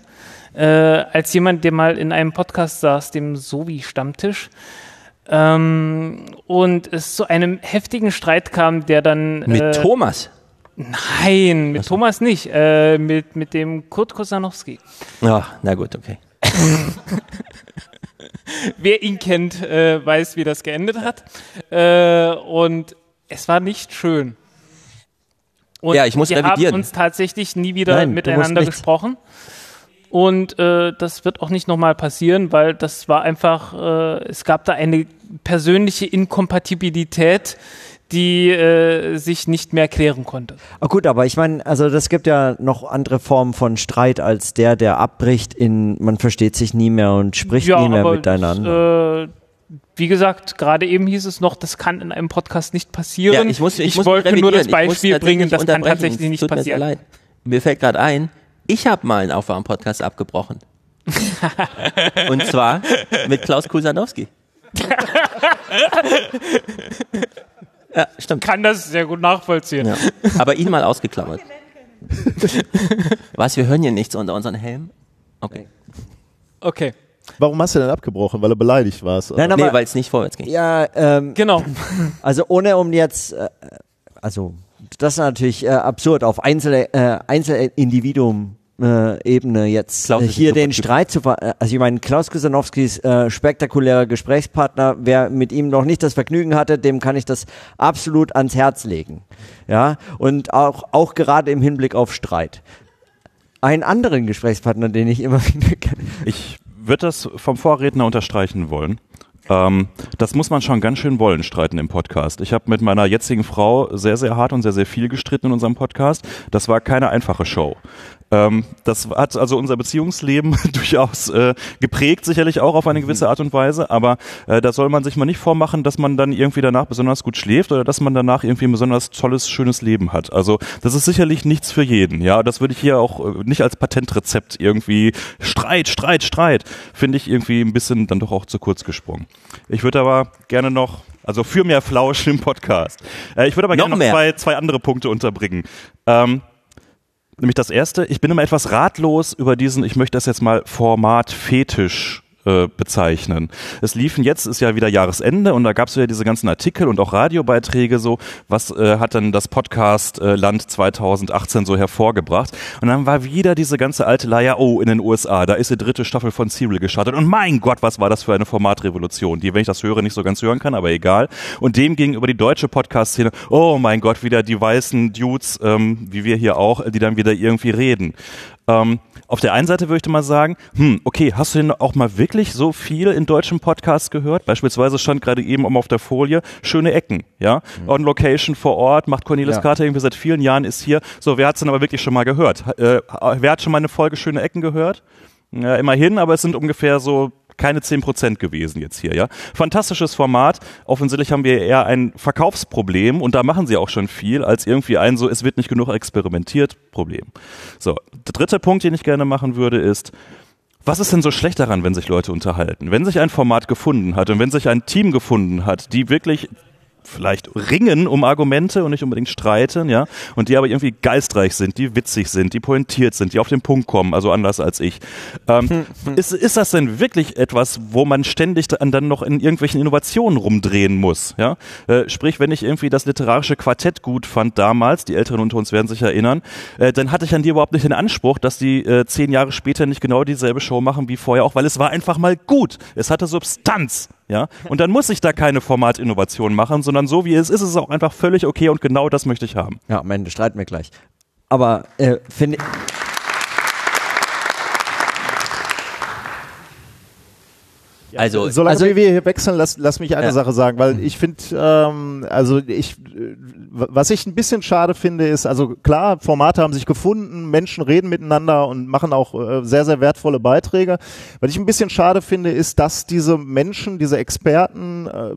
Äh, als jemand, der mal in einem Podcast saß, dem Sovi-Stammtisch, ähm, und es zu einem heftigen Streit kam, der dann. Mit äh, Thomas? Nein, mit Thomas nicht. Äh, mit, mit dem Kurt Kosanowski. Ja, na gut, okay. [laughs] Wer ihn kennt, äh, weiß, wie das geendet hat. Äh, und es war nicht schön. Und Ja, ich muss wir revidieren. haben uns tatsächlich nie wieder Nein, miteinander musst nicht. Und äh, das wird auch nicht nochmal passieren, weil das war einfach, äh, es gab da eine persönliche Inkompatibilität, die äh, sich nicht mehr klären konnte. Ah, gut, aber ich meine, also das gibt ja noch andere Formen von Streit als der, der abbricht in man versteht sich nie mehr und spricht nie mehr aber miteinander. Das, äh, wie gesagt, gerade eben hieß es noch, das kann in einem Podcast nicht passieren. Ja, ich muss, ich muss wollte nur das. Ich Beispiel bringen, das kann tatsächlich nicht mir passieren. leid. Mir fällt gerade ein, ich habe mal einen Aufwärm-Podcast abgebrochen. [laughs] Und zwar mit Klaus Kusanowski. [laughs] ja, stimmt. Kann das sehr gut nachvollziehen. Ja. Aber ihn mal ausgeklammert. Was, wir hören hier nichts unter unseren Helmen? Okay. Okay, Warum hast du denn abgebrochen? Weil du beleidigt warst? Nein, Nee, aber weil es nicht vorwärts ging. ja, ähm, genau. [laughs] also ohne um jetzt, äh, also das ist natürlich äh, absurd auf einzelne äh, Einzelindividuum äh, Ebene jetzt Klaus äh, hier den. Streit zu ver äh, also ich meine Klaus Kusanowskis äh, spektakulärer Gesprächspartner wer mit ihm noch nicht das Vergnügen hatte dem kann ich das absolut ans Herz legen ja und auch auch gerade im Hinblick auf Streit einen anderen Gesprächspartner den ich immer [laughs] wieder kenne Ich würde das vom Vorredner unterstreichen wollen. Ähm, das muss man schon ganz schön wollen, streiten im Podcast. Ich habe mit meiner jetzigen Frau sehr, sehr hart und sehr, sehr viel gestritten in unserem Podcast. Das war keine einfache Show. Ähm, das hat also unser Beziehungsleben [laughs] durchaus äh, geprägt, sicherlich auch auf eine gewisse Art und Weise, aber äh, da soll man sich mal nicht vormachen, dass man dann irgendwie danach besonders gut schläft oder dass man danach irgendwie ein besonders tolles, schönes Leben hat. Also das ist sicherlich nichts für jeden. Ja, das würde ich hier auch äh, nicht als Patentrezept irgendwie Streit, Streit, Streit, finde ich irgendwie ein bisschen dann doch auch zu kurz gesprungen. Ich würde aber gerne noch also für mehr Flausch im Podcast. Äh, ich würde aber Noch gerne noch zwei, zwei andere Punkte unterbringen. Ähm, Nämlich das erste, ich bin immer etwas ratlos über diesen, ich möchte das jetzt mal Format Fetisch äh, bezeichnen. Es liefen jetzt, ist ja wieder Jahresende und da gab es wieder diese ganzen Artikel und auch Radiobeiträge so, was äh, hat denn das Podcast äh, Land 2018 so hervorgebracht. Und dann war wieder diese ganze alte Leier, oh, in den USA, da ist die dritte Staffel von Serial gestartet und mein Gott, was war das für eine Formatrevolution, die, wenn ich das höre, nicht so ganz hören kann, aber egal. Und dem gegenüber die deutsche Podcast-Szene, oh mein Gott, wieder die weißen Dudes, ähm, wie wir hier auch, die dann wieder irgendwie reden. Ähm, auf der einen Seite würde ich dir mal sagen, hm, okay, hast du denn auch mal wirklich so viel in deutschen Podcasts gehört? Beispielsweise stand gerade eben um auf der Folie schöne Ecken, ja, on Location vor Ort, macht Cornelis Ja. Carter irgendwie seit vielen Jahren, ist hier. So, wer hat's denn aber wirklich schon mal gehört? Äh, wer hat schon mal eine Folge schöne Ecken gehört? Ja, immerhin, aber es sind ungefähr so keine 10% gewesen jetzt hier, ja. Fantastisches Format. Offensichtlich haben wir eher ein Verkaufsproblem und da machen sie auch schon viel, als irgendwie ein so, es wird nicht genug experimentiert Problem. So, der dritte Punkt, den ich gerne machen würde, ist, was ist denn so schlecht daran, wenn sich Leute unterhalten? Wenn sich ein Format gefunden hat und wenn sich ein Team gefunden hat, die wirklich vielleicht ringen um Argumente und nicht unbedingt streiten, ja, und die aber irgendwie geistreich sind, die witzig sind, die pointiert sind, die auf den Punkt kommen, also anders als ich. Ähm, [laughs] ist, ist das denn wirklich etwas, wo man ständig dann, dann noch in irgendwelchen Innovationen rumdrehen muss, ja? Äh, sprich, wenn ich irgendwie das literarische Quartett gut fand damals, die Älteren unter uns werden sich erinnern, äh, dann hatte ich an die überhaupt nicht den Anspruch, dass die äh, zehn Jahre später nicht genau dieselbe Show machen wie vorher auch, weil es war einfach mal gut. Es hatte Substanz. Ja, und dann muss ich da keine Formatinnovation machen, sondern so wie es ist, ist es auch einfach völlig okay und genau das möchte ich haben. Ja, am Ende streiten wir gleich. Aber äh, finde Also, Solange also- wir hier wechseln, lass, lass mich eine Ja. Sache sagen, weil ich finde, ähm, also ich, was ich ein bisschen schade finde, ist, also klar, Formate haben sich gefunden, Menschen reden miteinander und machen auch äh, sehr, sehr wertvolle Beiträge. Was ich ein bisschen schade finde, ist, dass diese Menschen, diese Experten äh,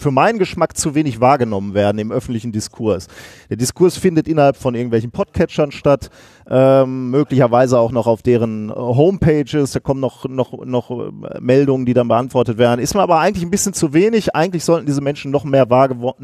für meinen Geschmack zu wenig wahrgenommen werden im öffentlichen Diskurs. Der Diskurs findet innerhalb von irgendwelchen Podcatchern statt, ähm, möglicherweise auch noch auf deren äh, Homepages, da kommen noch, noch, noch äh, Meldungen, die dann beantwortet werden. Ist mir aber eigentlich ein bisschen zu wenig. Eigentlich sollten diese Menschen noch mehr wahrgewo-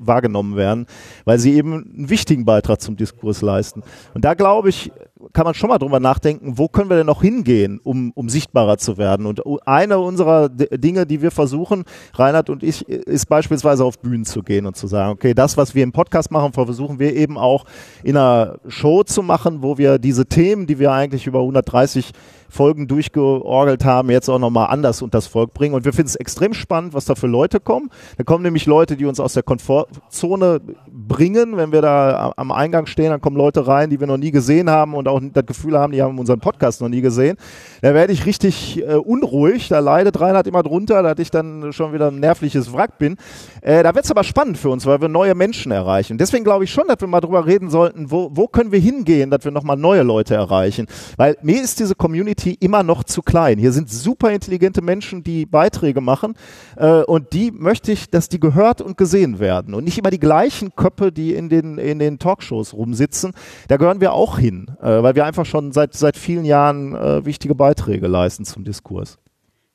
wahrgenommen werden, weil sie eben einen wichtigen Beitrag zum Diskurs leisten. Und da glaube ich, kann man schon mal drüber nachdenken, wo können wir denn noch hingehen, um, um sichtbarer zu werden. Und eine unserer D Dinge, die wir versuchen, Reinhard und ich, ist beispielsweise auf Bühnen zu gehen und zu sagen, okay, das, was wir im Podcast machen, versuchen wir eben auch in einer Show zu machen, wo wir diese Themen, die wir eigentlich über 130 Folgen durchgeorgelt haben, jetzt auch nochmal anders unters Volk bringen. Und wir finden es extrem spannend, was da für Leute kommen. Da kommen nämlich Leute, die uns aus der Komfortzone bringen. Wenn wir da am Eingang stehen, dann kommen Leute rein, die wir noch nie gesehen haben und auch das Gefühl haben, die haben unseren Podcast noch nie gesehen. Da werde ich richtig äh, unruhig. Da leidet Reinhard immer drunter, dass ich dann schon wieder ein nervliches Wrack bin. Äh, da wird es aber spannend für uns, weil wir neue Menschen erreichen. Deswegen glaube ich schon, dass wir mal drüber reden sollten, wo, wo können wir hingehen, dass wir nochmal neue Leute erreichen. Weil mir ist diese Community immer noch zu klein. Hier sind super intelligente Menschen, die Beiträge machen äh, und die möchte ich, dass die gehört und gesehen werden und nicht immer die gleichen Köpfe, die in den, in den Talkshows rumsitzen. Da gehören wir auch hin, äh, weil wir einfach schon seit, seit vielen Jahren äh, wichtige Beiträge leisten zum Diskurs.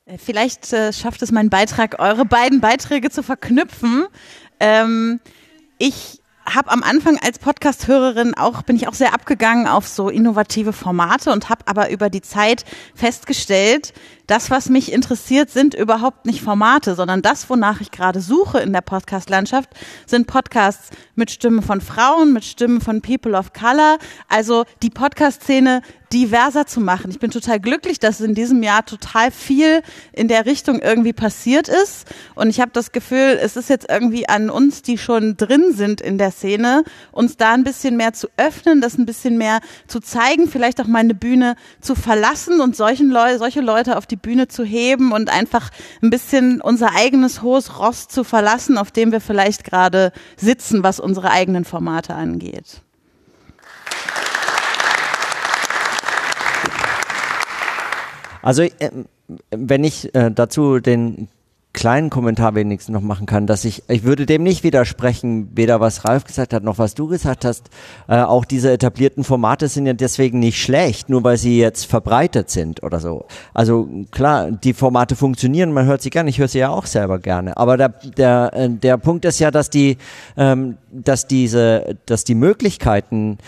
Äh, Vielleicht äh, schafft es mein Beitrag, eure beiden Beiträge zu verknüpfen. Ähm, ich habe am Anfang als Podcast-Hörerin auch, bin ich auch sehr abgegangen auf so innovative Formate und habe aber über die Zeit festgestellt, das, was mich interessiert, sind überhaupt nicht Formate, sondern das, wonach ich gerade suche in der Podcast-Landschaft, sind Podcasts mit Stimmen von Frauen, mit Stimmen von People of Color, also die Podcast-Szene diverser zu machen. Ich bin total glücklich, dass in diesem Jahr total viel in der Richtung irgendwie passiert ist. Und ich habe das Gefühl, es ist jetzt irgendwie an uns, die schon drin sind in der Szene, uns da ein bisschen mehr zu öffnen, das ein bisschen mehr zu zeigen, vielleicht auch mal eine Bühne zu verlassen und solchen Leu solche Leute auf die Bühne zu heben und einfach ein bisschen unser eigenes hohes Ross zu verlassen, auf dem wir vielleicht gerade sitzen, was unsere eigenen Formate angeht. Also, äh, wenn ich äh, dazu den kleinen Kommentar wenigstens noch machen kann, dass ich, ich würde dem nicht widersprechen, weder was Ralf gesagt hat, noch was du gesagt hast. Äh, auch diese etablierten Formate sind ja deswegen nicht schlecht, nur weil sie jetzt verbreitet sind oder so. Also klar, die Formate funktionieren, man hört sie gerne, ich höre sie ja auch selber gerne. Aber der, der, äh, der Punkt ist ja, dass die, ähm, dass diese, dass die Möglichkeiten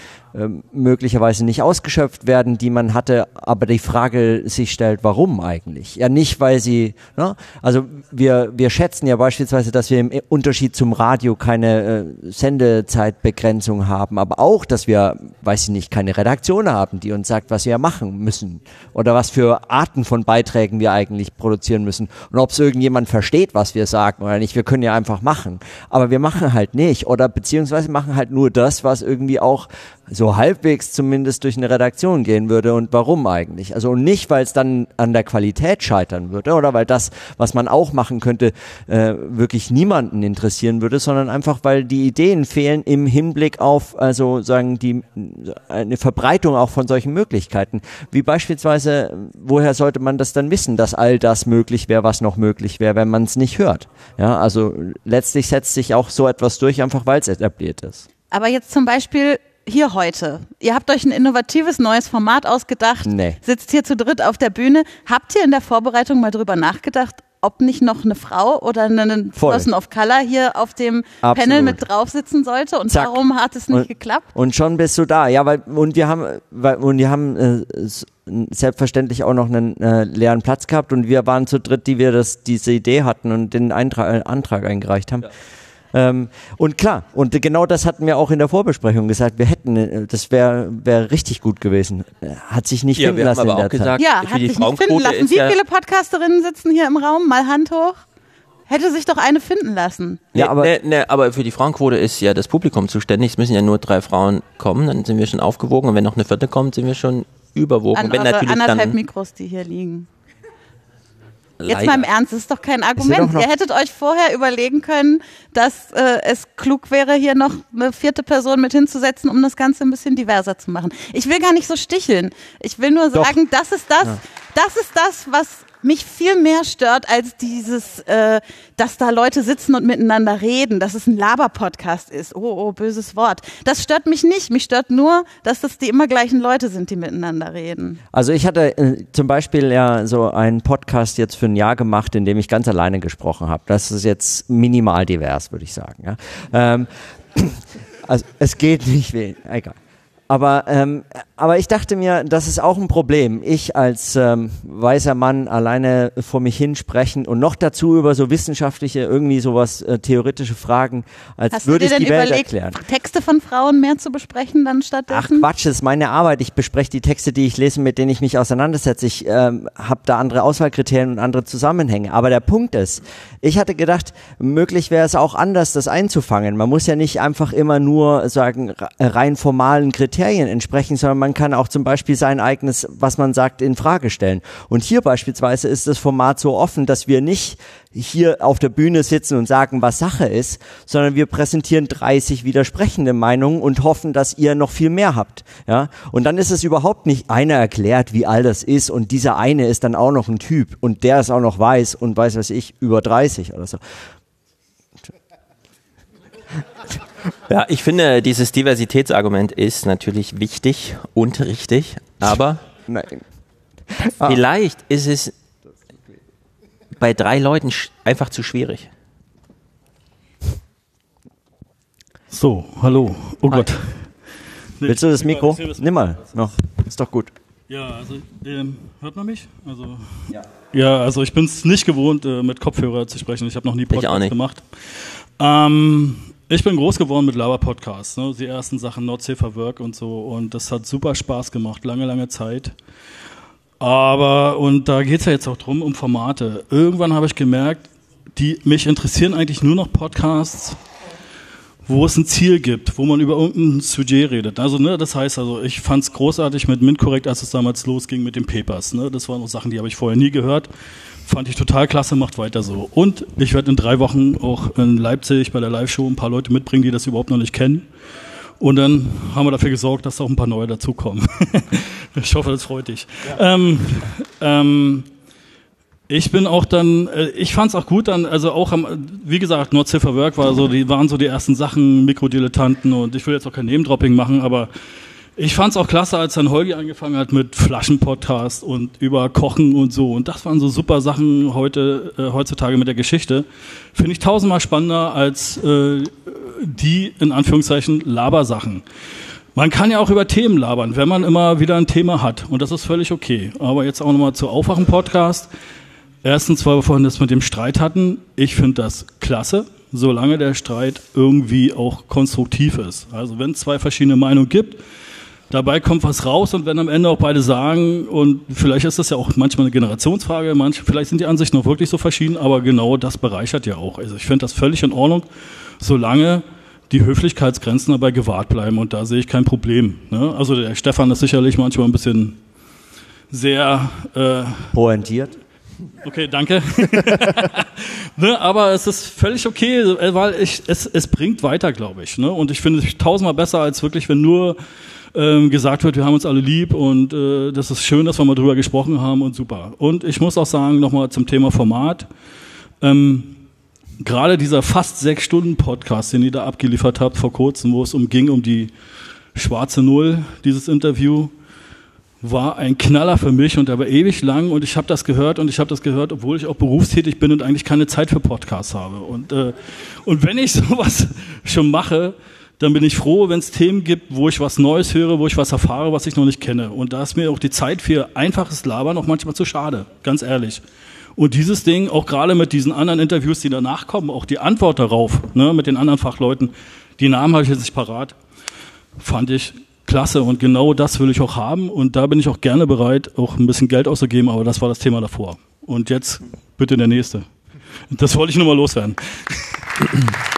möglicherweise nicht ausgeschöpft werden, die man hatte, aber die Frage sich stellt, warum eigentlich? Ja, nicht, weil sie, ne? also wir, wir schätzen ja beispielsweise, dass wir im Unterschied zum Radio keine äh, Sendezeitbegrenzung haben, aber auch, dass wir, weiß ich nicht, keine Redaktion haben, die uns sagt, was wir machen müssen oder was für Arten von Beiträgen wir eigentlich produzieren müssen und ob es irgendjemand versteht, was wir sagen oder nicht. Wir können ja einfach machen, aber wir machen halt nicht oder beziehungsweise machen halt nur das, was irgendwie auch so halbwegs zumindest durch eine Redaktion gehen würde und warum eigentlich? Also nicht, weil es dann an der Qualität scheitern würde oder weil das, was man auch machen könnte, äh, wirklich niemanden interessieren würde, sondern einfach, weil die Ideen fehlen im Hinblick auf, also sagen die, eine Verbreitung auch von solchen Möglichkeiten. Wie beispielsweise, woher sollte man das dann wissen, dass all das möglich wäre, was noch möglich wäre, wenn man es nicht hört? Ja, also letztlich setzt sich auch so etwas durch, einfach weil es etabliert ist. Aber jetzt zum Beispiel hier heute. Ihr habt euch ein innovatives neues Format ausgedacht, Nee. sitzt hier zu dritt auf der Bühne. Habt ihr in der Vorbereitung mal drüber nachgedacht, ob nicht noch eine Frau oder eine Voll. Person of Color hier auf dem Absolut. Panel mit drauf sitzen sollte. Und Zack. warum hat es nicht Und- geklappt? Und schon bist du da. Ja, weil und wir haben weil, und wir haben äh, selbstverständlich auch noch einen äh, leeren Platz gehabt und wir waren zu dritt, die wir das diese Idee hatten und den Eintrag, äh, Antrag eingereicht haben. Ähm, und klar, und genau das hatten wir auch in der Vorbesprechung gesagt. Wir hätten, äh, das wäre wäre richtig gut gewesen. Hat sich nicht Ja, finden wir haben lassen aber in auch der Zeit. gesagt, Ja, hat die sich nicht finden lassen. Wie viele Podcasterinnen sitzen hier im Raum? Mal Hand hoch. Hätte sich doch eine finden lassen. Ja, aber- nee, nee, aber für die Frauenquote ist ja das Publikum zuständig. Es müssen ja nur drei Frauen kommen, dann sind wir schon aufgewogen. Und wenn noch eine vierte kommt, sind wir schon überwogen. An wenn eure natürlich anderthalb dann Mikros, die hier liegen. Jetzt leider- mal im Ernst, das ist doch kein Argument. doch Ihr hättet euch vorher überlegen können, dass äh, es klug wäre, hier noch eine vierte Person mit hinzusetzen, um das Ganze ein bisschen diverser zu machen. Ich will gar nicht so sticheln. Ich will nur Doch. sagen, das ist das, das ist das, was mich viel mehr stört als dieses, äh, dass da Leute sitzen und miteinander reden, dass es ein Laber-Podcast ist. Oh, oh, böses Wort. Das stört mich nicht. Mich stört nur, dass das die immer gleichen Leute sind, die miteinander reden. Also ich hatte äh, zum Beispiel ja so einen Podcast jetzt für ein Jahr gemacht, in dem ich ganz alleine gesprochen habe. Das ist jetzt minimal divers, würde ich sagen. Ja? Ähm, [clears throat] also es geht nicht egal. Aber, ähm, aber ich dachte mir, das ist auch ein Problem. Ich als ähm, weißer Mann alleine vor mich hin sprechen und noch dazu über so wissenschaftliche, irgendwie sowas, äh, theoretische Fragen, als Hast du würde dir ich denn die Welt überlegt, erklären. Texte von Frauen mehr zu besprechen dann Ach stattdessen? Quatsch, das ist meine Arbeit. Ich bespreche die Texte, die ich lese, mit denen ich mich auseinandersetze. Ich ähm, habe da andere Auswahlkriterien und andere Zusammenhänge. Aber der Punkt ist, ich hatte gedacht, möglich wäre es auch anders, das einzufangen. Man muss ja nicht einfach immer nur sagen re- rein formalen Kriterien entsprechen, sondern man kann auch zum Beispiel sein eigenes, was man sagt, in Frage stellen. Und hier beispielsweise ist das Format so offen, dass wir nicht hier auf der Bühne sitzen und sagen, was Sache ist, sondern wir präsentieren 30 widersprechende Meinungen und hoffen, dass ihr noch viel mehr habt. Ja? Und dann ist es überhaupt nicht einer erklärt, wie all das ist und dieser eine ist dann auch noch ein Typ und der ist auch noch weiß und weiß was ich, über 30 oder so. Ja, ich finde, dieses Diversitätsargument ist natürlich wichtig und richtig, aber Nein. vielleicht ist es bei drei Leuten einfach zu schwierig. So, hallo. Oh Gott. Nee, Willst du das Mikro? Nimm mal noch. Ist doch gut. Ja, also ähm, hört man mich? Also ja, also ich bin es nicht gewohnt, äh, mit Kopfhörer zu sprechen. Ich habe noch nie auch Podcast nicht. gemacht. Ähm, ich bin groß geworden mit Lava Podcasts, ne? die ersten Sachen Not for Work und so und das hat super Spaß gemacht, lange, lange Zeit. Aber, und da geht's ja jetzt auch drum, um Formate. Irgendwann habe ich gemerkt, die mich interessieren eigentlich nur noch Podcasts, wo es ein Ziel gibt, wo man über irgendein Sujet redet. Also, ne, das heißt also, ich fand's großartig mit MintCorrect, als es damals losging mit den Papers. Ne? Das waren noch Sachen, die habe ich vorher nie gehört. Fand ich total klasse, macht weiter so. Und ich werde in drei Wochen auch in Leipzig bei der Live-Show ein paar Leute mitbringen, die das überhaupt noch nicht kennen. Und dann haben wir dafür gesorgt, dass auch ein paar neue dazukommen. [laughs] ich hoffe, das freut dich. Ähm, ähm, ich bin auch dann, äh, ich fand's auch gut dann, also auch am, wie gesagt, Not Safe Work war so, die waren so die ersten Sachen, Mikrodilettanten und ich will jetzt auch kein Name-Dropping machen, aber ich fand's auch klasse, als dann Holgi angefangen hat mit Flaschenpodcast und über Kochen und so. Und das waren so super Sachen heute, äh, heutzutage mit der Geschichte. Finde ich tausendmal spannender als äh, die, in Anführungszeichen, Labersachen. Man kann ja auch über Themen labern, wenn man immer wieder ein Thema hat. Und das ist völlig okay. Aber jetzt auch nochmal zu Aufwachen-Podcast. Erstens, weil wir vorhin das mit dem Streit hatten. Ich finde das klasse, solange der Streit irgendwie auch konstruktiv ist. Also wenn es zwei verschiedene Meinungen gibt, dabei kommt was raus und wenn am Ende auch beide sagen, und vielleicht ist das ja auch manchmal eine Generationsfrage, manche, vielleicht sind die Ansichten auch wirklich so verschieden, aber genau das bereichert ja auch. Also ich finde das völlig in Ordnung, solange die Höflichkeitsgrenzen dabei gewahrt bleiben und da sehe ich kein Problem. Ne? Also der Stefan ist sicherlich manchmal ein bisschen sehr äh, Pointiert. Okay, danke. [laughs] ne, aber es ist völlig okay, weil ich, es, es bringt weiter, glaube ich. Ne? Und ich finde es tausendmal besser, als wirklich, wenn nur ähm, gesagt wird, wir haben uns alle lieb und äh, das ist schön, dass wir mal drüber gesprochen haben und super. Und ich muss auch sagen, nochmal zum Thema Format. Ähm, Gerade dieser fast sechs Stunden Podcast, den ihr da abgeliefert habt vor kurzem, wo es um ging, um die schwarze Null, dieses Interview, war ein Knaller für mich und der war ewig lang und ich habe das gehört und ich habe das gehört, obwohl ich auch berufstätig bin und eigentlich keine Zeit für Podcasts habe. Und, äh, und wenn ich [laughs] sowas schon mache, dann bin ich froh, wenn es Themen gibt, wo ich was Neues höre, wo ich was erfahre, was ich noch nicht kenne. Und da ist mir auch die Zeit für einfaches Labern auch manchmal zu schade, ganz ehrlich. Und dieses Ding, auch gerade mit diesen anderen Interviews, die danach kommen, auch die Antwort darauf, ne, mit den anderen Fachleuten, die Namen habe ich jetzt nicht parat, fand ich klasse und genau das will ich auch haben und da bin ich auch gerne bereit, auch ein bisschen Geld auszugeben, aber das war das Thema davor. Und jetzt bitte der nächste. Das wollte ich nur mal loswerden.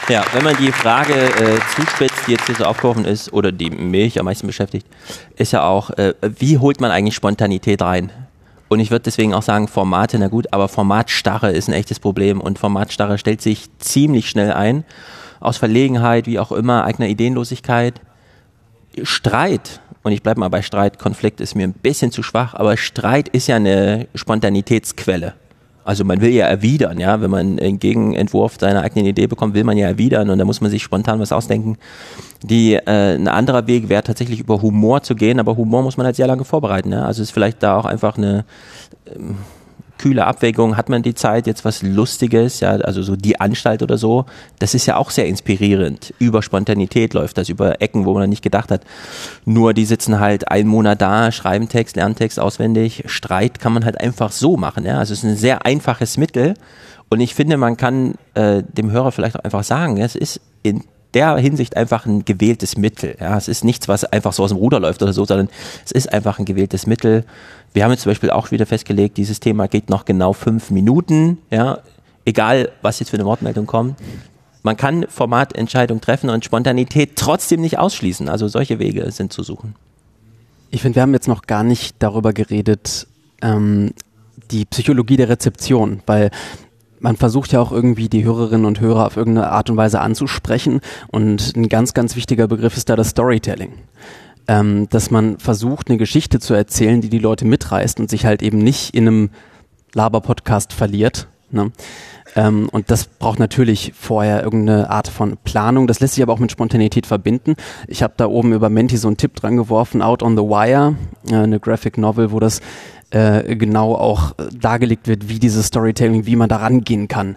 Ja, wenn man die Frage äh, zuspitzt, die jetzt hier so aufgeworfen ist, oder die mich am meisten beschäftigt, ist ja auch, äh, wie holt man eigentlich Spontanität rein? Und ich würde deswegen auch sagen, Formate, na gut, aber Formatstarre ist ein echtes Problem und Formatstarre stellt sich ziemlich schnell ein. Aus Verlegenheit, wie auch immer, eigener Ideenlosigkeit. Streit, und ich bleibe mal bei Streit, Konflikt ist mir ein bisschen zu schwach, aber Streit ist ja eine Spontanitätsquelle. Also man will ja erwidern, ja, wenn man einen Gegenentwurf seiner eigenen Idee bekommt, will man ja erwidern und da muss man sich spontan was ausdenken. Die, äh, ein anderer Weg wäre tatsächlich über Humor zu gehen, aber Humor muss man halt sehr lange vorbereiten. Ja? Also ist vielleicht da auch einfach eine ähm, kühle Abwägung, hat man die Zeit, jetzt was Lustiges, ja, also so die Anstalt oder so, das ist ja auch sehr inspirierend. Über Spontanität läuft das, über Ecken, wo man nicht gedacht hat. Nur die sitzen halt einen Monat da, schreiben Text, lernen Text auswendig. Streit kann man halt einfach so machen, ja. Also es ist ein sehr einfaches Mittel. Und ich finde, man kann äh, dem Hörer vielleicht auch einfach sagen, es ist in der Hinsicht einfach ein gewähltes Mittel. Ja, es ist nichts, was einfach so aus dem Ruder läuft oder so, sondern es ist einfach ein gewähltes Mittel. Wir haben jetzt zum Beispiel auch wieder festgelegt, dieses Thema geht noch genau fünf Minuten. Ja, egal was jetzt für eine Wortmeldung kommt. Man kann Formatentscheidungen treffen und Spontanität trotzdem nicht ausschließen. Also solche Wege sind zu suchen. Ich finde, wir haben jetzt noch gar nicht darüber geredet, ähm, die Psychologie der Rezeption, weil man versucht ja auch irgendwie die Hörerinnen und Hörer auf irgendeine Art und Weise anzusprechen. Und ein ganz, ganz wichtiger Begriff ist da das Storytelling. Ähm, dass man versucht, eine Geschichte zu erzählen, die die Leute mitreißt und sich halt eben nicht in einem Laber-Podcast verliert. Ne? Ähm, und das braucht natürlich vorher irgendeine Art von Planung. Das lässt sich aber auch mit Spontanität verbinden. Ich habe da oben über Menti so einen Tipp dran geworfen, Out on the Wire, äh, eine Graphic Novel, wo das äh, genau auch äh, dargelegt wird, wie dieses Storytelling, wie man da rangehen kann.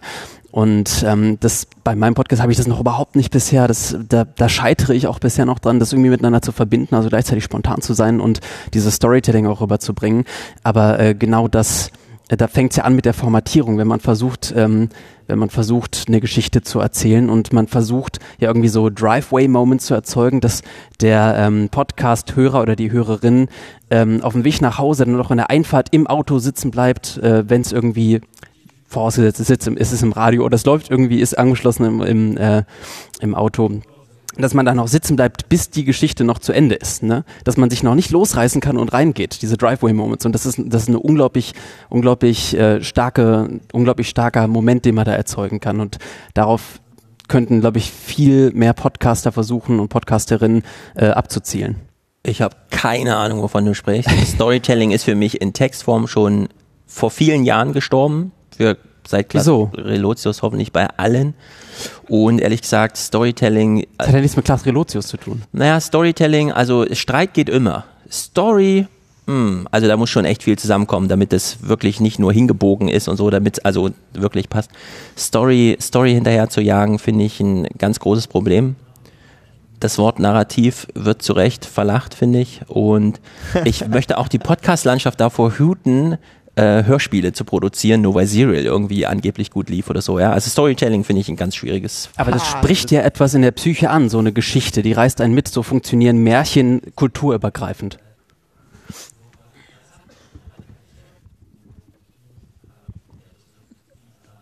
Und ähm, das bei meinem Podcast habe ich das noch überhaupt nicht bisher. Das, da, da scheitere ich auch bisher noch dran, das irgendwie miteinander zu verbinden, also gleichzeitig spontan zu sein und dieses Storytelling auch rüberzubringen. Aber äh, genau das da fängt es ja an mit der Formatierung, wenn man versucht, ähm, wenn man versucht, eine Geschichte zu erzählen und man versucht, ja irgendwie so Driveway-Moments zu erzeugen, dass der ähm, Podcast-Hörer oder die Hörerin ähm, auf dem Weg nach Hause dann noch in der Einfahrt im Auto sitzen bleibt, äh, wenn es irgendwie vorausgesetzt ist, ist es im Radio oder es läuft irgendwie, ist angeschlossen im, im, äh, im Auto dass man da noch sitzen bleibt, bis die Geschichte noch zu Ende ist, ne? Dass man sich noch nicht losreißen kann und reingeht, diese Driveway Moments. Und das ist, das ist eine unglaublich, unglaublich äh, starke, unglaublich starker Moment, den man da erzeugen kann. Und darauf könnten, glaube ich, viel mehr Podcaster versuchen und Podcasterinnen äh, abzuzielen. Ich habe keine Ahnung, wovon du sprichst. [laughs] Storytelling ist für mich in Textform schon vor vielen Jahren gestorben. Für seit Klaas Relotius hoffentlich bei allen. Und ehrlich gesagt, Storytelling. Das hat ja nichts mit Klaas Relotius zu tun. Naja, Storytelling, also Streit geht immer. Story, hm, also da muss schon echt viel zusammenkommen, damit es wirklich nicht nur hingebogen ist und so, damit es also wirklich passt. Story, Story hinterher zu jagen, finde ich ein ganz großes Problem. Das Wort Narrativ wird zu Recht verlacht, finde ich. Und ich [laughs] möchte auch die Podcast-Landschaft davor hüten, äh, Hörspiele zu produzieren, nur weil Serial irgendwie angeblich gut lief oder so. Ja, also Storytelling finde ich ein ganz schwieriges. Aber das spricht ja etwas in der Psyche an, so eine Geschichte, die reißt einen mit. So funktionieren Märchen kulturübergreifend.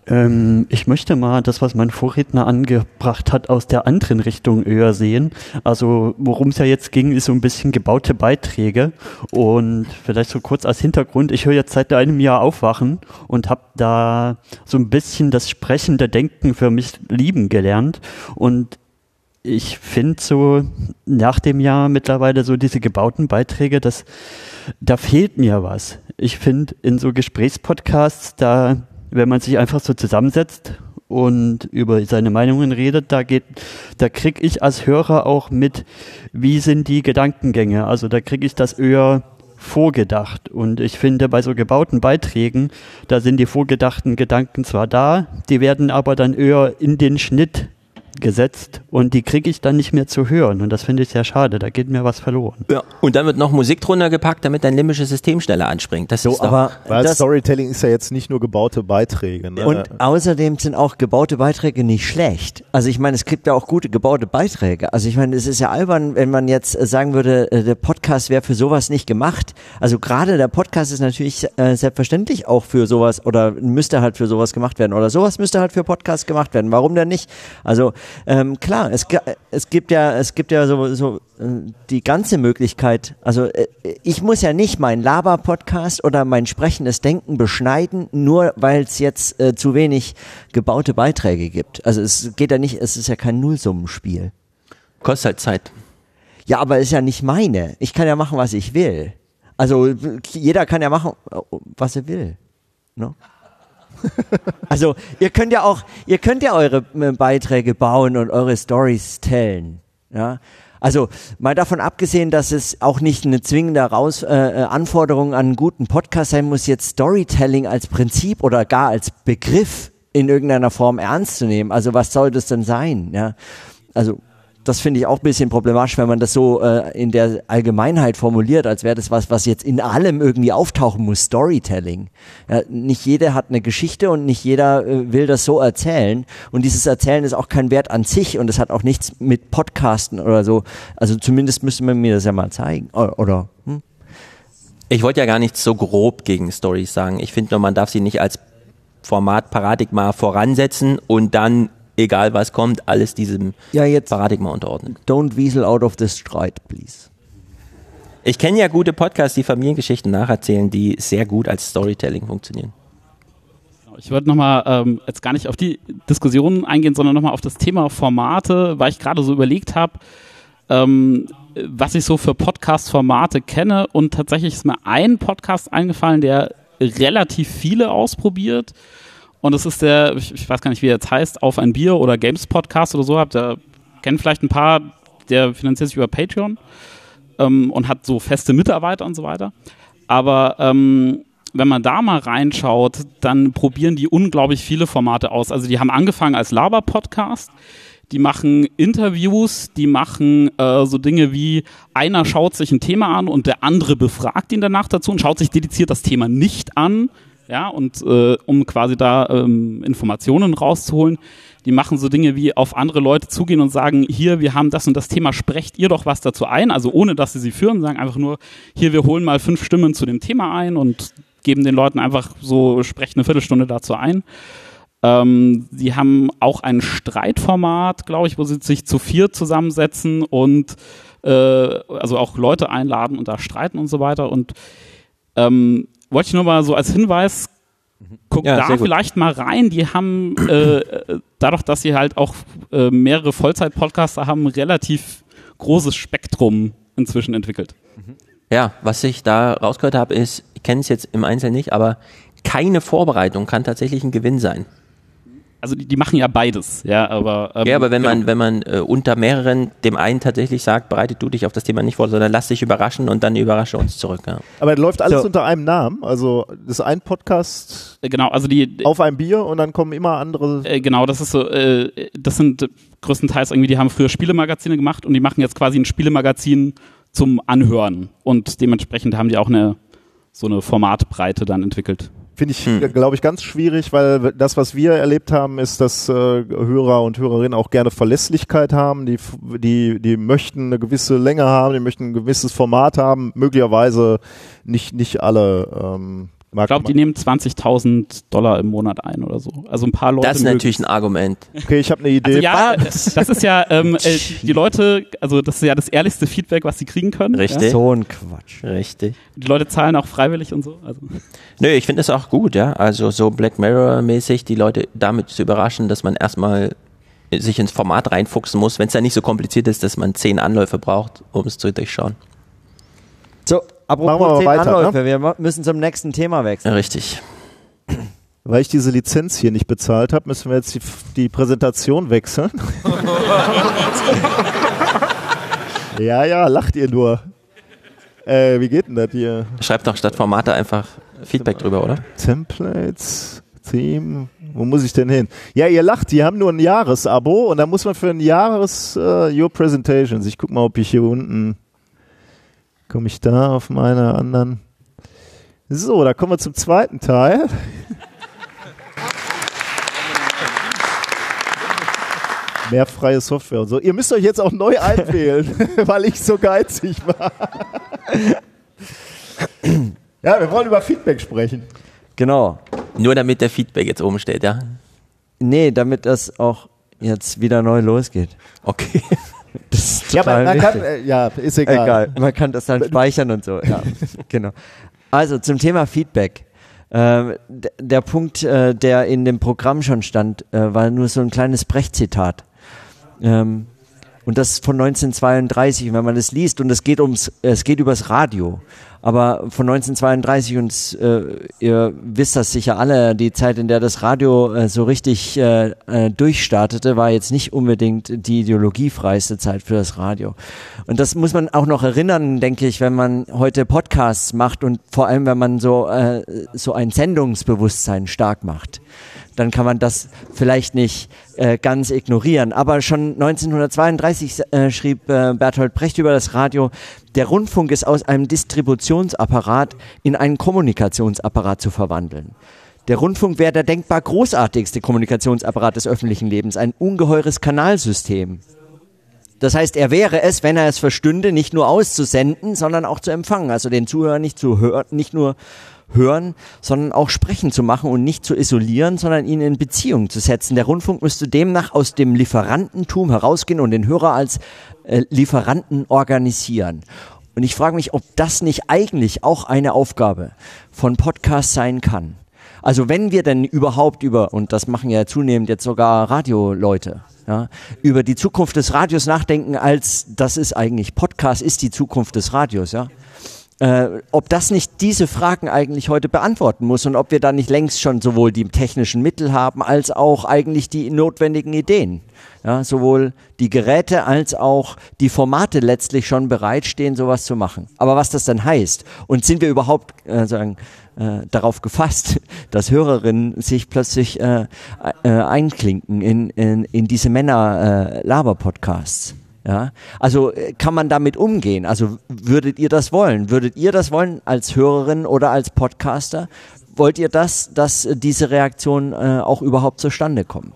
Ähm, ich möchte mal das, was mein Vorredner angebracht hat, aus der anderen Richtung eher sehen. Also worum es ja jetzt ging, ist so ein bisschen gebaute Beiträge. Und vielleicht so kurz als Hintergrund, ich höre jetzt seit einem Jahr Aufwachen und habe da so ein bisschen das sprechende Denken für mich lieben gelernt. Und ich finde so nach dem Jahr mittlerweile so diese gebauten Beiträge, dass da fehlt mir was. Ich finde in so Gesprächspodcasts, da wenn man sich einfach so zusammensetzt und über seine Meinungen redet, da geht, da krieg ich als Hörer auch mit, wie sind die Gedankengänge. Also da krieg ich das eher vorgedacht. Und ich finde, bei so gebauten Beiträgen, da sind die vorgedachten Gedanken zwar da, die werden aber dann eher in den Schnitt gesetzt und die kriege ich dann nicht mehr zu hören. Und das finde ich sehr schade, da geht mir was verloren. Ja, und dann wird noch Musik drunter gepackt, damit dein limbisches System schneller anspringt. Das So, ist doch, aber Weil das, Storytelling ist ja jetzt nicht nur gebaute Beiträge. Ne? und außerdem sind auch gebaute Beiträge nicht schlecht. Also ich meine, es gibt ja auch gute gebaute Beiträge. Also ich meine, es ist ja albern, wenn man jetzt äh, sagen würde, äh, der Podcast wäre für sowas nicht gemacht. Also gerade der Podcast ist natürlich äh, selbstverständlich auch für sowas oder müsste halt für sowas gemacht werden oder sowas müsste halt für Podcasts gemacht werden. Warum denn nicht? Also ähm, klar, es, es gibt ja es gibt ja so, so äh, die ganze Möglichkeit. Also äh, ich muss ja nicht meinen Laber-Podcast oder mein sprechendes Denken beschneiden, nur weil es jetzt äh, zu wenig gebaute Beiträge gibt. Also es geht ja nicht, es ist ja kein Nullsummenspiel. kostet halt Zeit. Ja, aber ist ja nicht meine. Ich kann ja machen, was ich will. Also jeder kann ja machen, was er will. Ne? [laughs] Also ihr könnt ja auch, ihr könnt ja eure äh, Beiträge bauen und eure Stories tellen. Ja. Also mal davon abgesehen, dass es auch nicht eine zwingende Raus, äh, äh, Anforderung an einen guten Podcast sein muss, jetzt Storytelling als Prinzip oder gar als Begriff in irgendeiner Form ernst zu nehmen. Also was soll das denn sein? Ja. Also das finde ich auch ein bisschen problematisch, wenn man das so äh, in der Allgemeinheit formuliert, als wäre das was, was jetzt in allem irgendwie auftauchen muss, Storytelling. Ja, nicht jeder hat eine Geschichte und nicht jeder äh, will das so erzählen. Und dieses Erzählen ist auch kein Wert an sich und es hat auch nichts mit Podcasten oder so. Also zumindest müsste man mir das ja mal zeigen. Oder, oder hm? Ich wollte ja gar nicht so grob gegen Stories sagen. Ich finde nur, man darf sie nicht als Formatparadigma voransetzen und dann, egal was kommt, alles diesem ja, jetzt Paradigma unterordnen. don't weasel out of the stride, please. Ich kenne ja gute Podcasts, die Familiengeschichten nacherzählen, die sehr gut als Storytelling funktionieren. Ich wollte nochmal ähm, jetzt gar nicht auf die Diskussion eingehen, sondern nochmal auf das Thema Formate, weil ich gerade so überlegt habe, ähm, was ich so für Podcast-Formate kenne und tatsächlich ist mir ein Podcast eingefallen, der relativ viele ausprobiert und das ist der, ich, ich weiß gar nicht, wie er jetzt heißt, Auf ein Bier oder Games Podcast oder so, habt ihr, kennt vielleicht ein paar, der finanziert sich über Patreon ähm, und hat so feste Mitarbeiter und so weiter. Aber ähm, wenn man da mal reinschaut, dann probieren die unglaublich viele Formate aus. Also die haben angefangen als Laber-Podcast, die machen Interviews, die machen äh, so Dinge wie einer schaut sich ein Thema an und der andere befragt ihn danach dazu und schaut sich dediziert das Thema nicht an, ja, und äh, um quasi da ähm, Informationen rauszuholen. Die machen so Dinge wie auf andere Leute zugehen und sagen, hier, wir haben das und das Thema, sprecht ihr doch was dazu ein, also ohne dass sie sie führen, sagen einfach nur, hier, wir holen mal fünf Stimmen zu dem Thema ein und geben den Leuten einfach so, sprecht eine Viertelstunde dazu ein. Ähm, sie haben auch ein Streitformat, glaube ich, wo sie sich zu vier zusammensetzen und äh, also auch Leute einladen und da streiten und so weiter. Und ähm, wollte ich nur mal so als Hinweis, guckt Ja, da vielleicht mal rein. Die haben äh, äh, dadurch, dass sie halt auch äh, mehrere Vollzeit-Podcaster haben, ein relativ großes Spektrum inzwischen entwickelt. Ja, was ich da rausgehört habe, ist, ich kenne es jetzt im Einzelnen nicht, aber keine Vorbereitung kann tatsächlich ein Gewinn sein. Also die, die machen ja beides, ja, aber ähm, ja, aber wenn genau. man, wenn man äh, unter mehreren dem einen tatsächlich sagt, bereitet du dich auf das Thema nicht vor, sondern lass dich überraschen und dann überrasche uns zurück. Ja. Aber läuft alles So. unter einem Namen. Also das ist ein Podcast Äh, genau, also die auf ein Bier und dann kommen immer andere. Äh, genau, das ist so, äh, das sind größtenteils irgendwie, die haben früher Spielemagazine gemacht und die machen jetzt quasi ein Spielemagazin zum Anhören und dementsprechend haben die auch eine so eine Formatbreite dann entwickelt. Finde ich, glaube ich, ganz schwierig, weil das, was wir erlebt haben, ist, dass äh, Hörer und Hörerinnen auch gerne Verlässlichkeit haben. Die, die, die möchten eine gewisse Länge haben, die möchten ein gewisses Format haben. Möglicherweise nicht, nicht alle. Ähm, Ich glaube, die nehmen 20.000 Dollar im Monat ein oder so. Also ein paar Leute. Das ist natürlich ein Argument. Okay, ich habe eine Idee. Also ja, das ist ja ähm, [laughs] äh, die Leute, also das ist ja das ehrlichste Feedback, was sie kriegen können. Richtig. Ja? So ein Quatsch. Richtig. Die Leute zahlen auch freiwillig und so. Also. Nö, ich finde es auch gut, ja. Also so Black Mirror-mäßig die Leute damit zu überraschen, dass man erstmal sich ins Format reinfuchsen muss, wenn es ja nicht so kompliziert ist, dass man zehn Anläufe braucht, um es zu durchschauen. So, Machen wir apropos mal zehn weiter, Anläufe, wir mo- müssen zum nächsten Thema wechseln. Ja, richtig. Weil ich diese Lizenz hier nicht bezahlt habe, müssen wir jetzt die, die Präsentation wechseln. [laughs] ja, ja, lacht ihr nur. Äh, wie geht denn das hier? Schreibt doch statt Formate einfach Feedback drüber, oder? Templates, Theme, wo muss ich denn hin? Ja, ihr lacht, die haben nur ein Jahresabo und da muss man für ein Jahres äh, Your Presentations. Ich guck mal, ob ich hier unten komme ich da auf meine anderen. So, da kommen wir zum zweiten Teil. [laughs] Mehr freie Software und so. Ihr müsst euch jetzt auch neu einwählen, [laughs] weil ich so geizig war. ja, wir wollen über Feedback sprechen. Genau. Nur damit der Feedback jetzt oben steht, ja? Nee, damit das auch jetzt wieder neu losgeht. Okay. Das ist Ja, total man, man kann, äh, ja, ist egal. Egal, man kann das dann [laughs] speichern und so. Ja, genau. Also zum Thema Feedback. Ähm, der Punkt, äh, der in dem Programm schon stand, äh, war nur so ein kleines Brecht-Zitat. Ähm, und das ist von 1932, wenn man das liest, und es geht ums, es geht übers Radio. Aber von 1932 und äh, ihr wisst das sicher alle, die Zeit, in der das Radio äh, so richtig äh, äh, durchstartete, war jetzt nicht unbedingt die ideologiefreiste Zeit für das Radio. Und das muss man auch noch erinnern, denke ich, wenn man heute Podcasts macht und vor allem, wenn man so, äh, so ein Sendungsbewusstsein stark macht dann kann man das vielleicht nicht äh, ganz ignorieren. Aber schon 1932 äh, schrieb äh, Bertolt Brecht über das Radio, der Rundfunk ist aus einem Distributionsapparat in einen Kommunikationsapparat zu verwandeln. Der Rundfunk wäre der denkbar großartigste Kommunikationsapparat des öffentlichen Lebens, ein ungeheures Kanalsystem. Das heißt, er wäre es, wenn er es verstünde, nicht nur auszusenden, sondern auch zu empfangen. Also den Zuhörer nicht zu hören, nicht nur hören, sondern auch sprechen zu machen und nicht zu isolieren, sondern ihn in Beziehung zu setzen. Der Rundfunk müsste demnach aus dem Lieferantentum herausgehen und den Hörer als äh, Lieferanten organisieren. Und ich frage mich, ob das nicht eigentlich auch eine Aufgabe von Podcasts sein kann. Also wenn wir denn überhaupt über, und das machen ja zunehmend jetzt sogar Radioleute, ja, über die Zukunft des Radios nachdenken, als das ist eigentlich Podcast ist die Zukunft des Radios, ja. Äh, ob das nicht diese Fragen eigentlich heute beantworten muss und ob wir da nicht längst schon sowohl die technischen Mittel haben, als auch eigentlich die notwendigen Ideen. Ja, sowohl die Geräte als auch die Formate letztlich schon bereitstehen, sowas zu machen. Aber was das dann heißt und sind wir überhaupt äh, sagen, äh, darauf gefasst, [laughs] dass Hörerinnen sich plötzlich äh, äh, einklinken in, in, in diese Männer-Laber-Podcasts? Ja, also äh, kann man damit umgehen? Also würdet ihr das wollen? Würdet ihr das wollen als Hörerin oder als Podcaster? Wollt ihr das, dass äh, diese Reaktionen äh, auch überhaupt zustande kommen?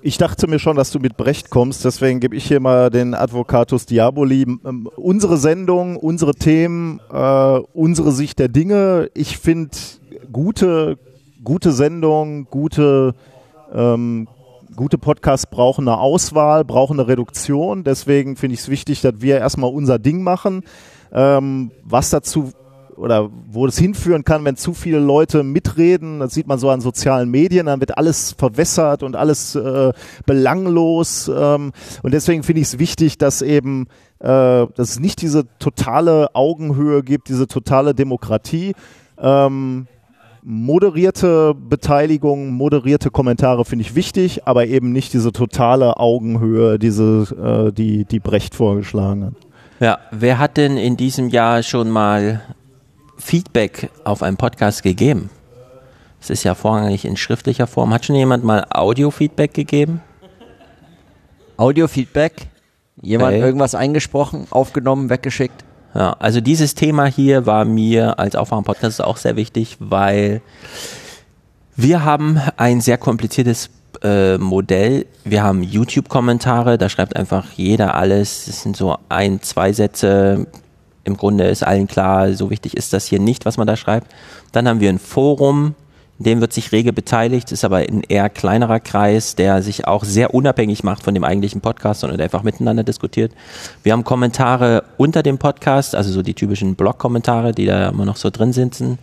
Ich dachte mir schon, dass du mit Brecht kommst, deswegen gebe ich hier mal den Advocatus Diaboli. Ähm, unsere Sendung, unsere Themen, äh, unsere Sicht der Dinge. Ich finde gute, gute Sendungen, gute, ähm, gute Podcasts brauchen eine Auswahl, brauchen eine Reduktion. Deswegen finde ich es wichtig, dass wir erstmal unser Ding machen. Ähm, was dazu oder wo es hinführen kann, wenn zu viele Leute mitreden, das sieht man so an sozialen Medien, dann wird alles verwässert und alles äh, belanglos. Ähm, und deswegen finde ich es wichtig, dass eben äh, dass es nicht diese totale Augenhöhe gibt, diese totale Demokratie. Ähm, moderierte Beteiligung, moderierte Kommentare finde ich wichtig, aber eben nicht diese totale Augenhöhe, diese, äh, die, die Brecht vorgeschlagen hat. Ja, wer hat denn in diesem Jahr schon mal Feedback auf einen Podcast gegeben? Es ist ja vorrangig in schriftlicher Form. Hat schon jemand mal Audio-Feedback gegeben? Audio-Feedback? Jemand Okay. irgendwas eingesprochen, aufgenommen, weggeschickt? Ja, also dieses Thema hier war mir als Aufwachen-Podcast auch sehr wichtig, weil wir haben ein sehr kompliziertes äh, Modell. Wir haben YouTube-Kommentare, da schreibt einfach jeder alles. Das sind so ein, zwei Sätze. Im Grunde ist allen klar, so wichtig ist das hier nicht, was man da schreibt. Dann haben wir ein Forum, dem wird sich rege beteiligt, ist aber ein eher kleinerer Kreis, der sich auch sehr unabhängig macht von dem eigentlichen Podcast, sondern der einfach miteinander diskutiert. Wir haben Kommentare unter dem Podcast, also so die typischen Blog-Kommentare, die da immer noch so drin sitzen,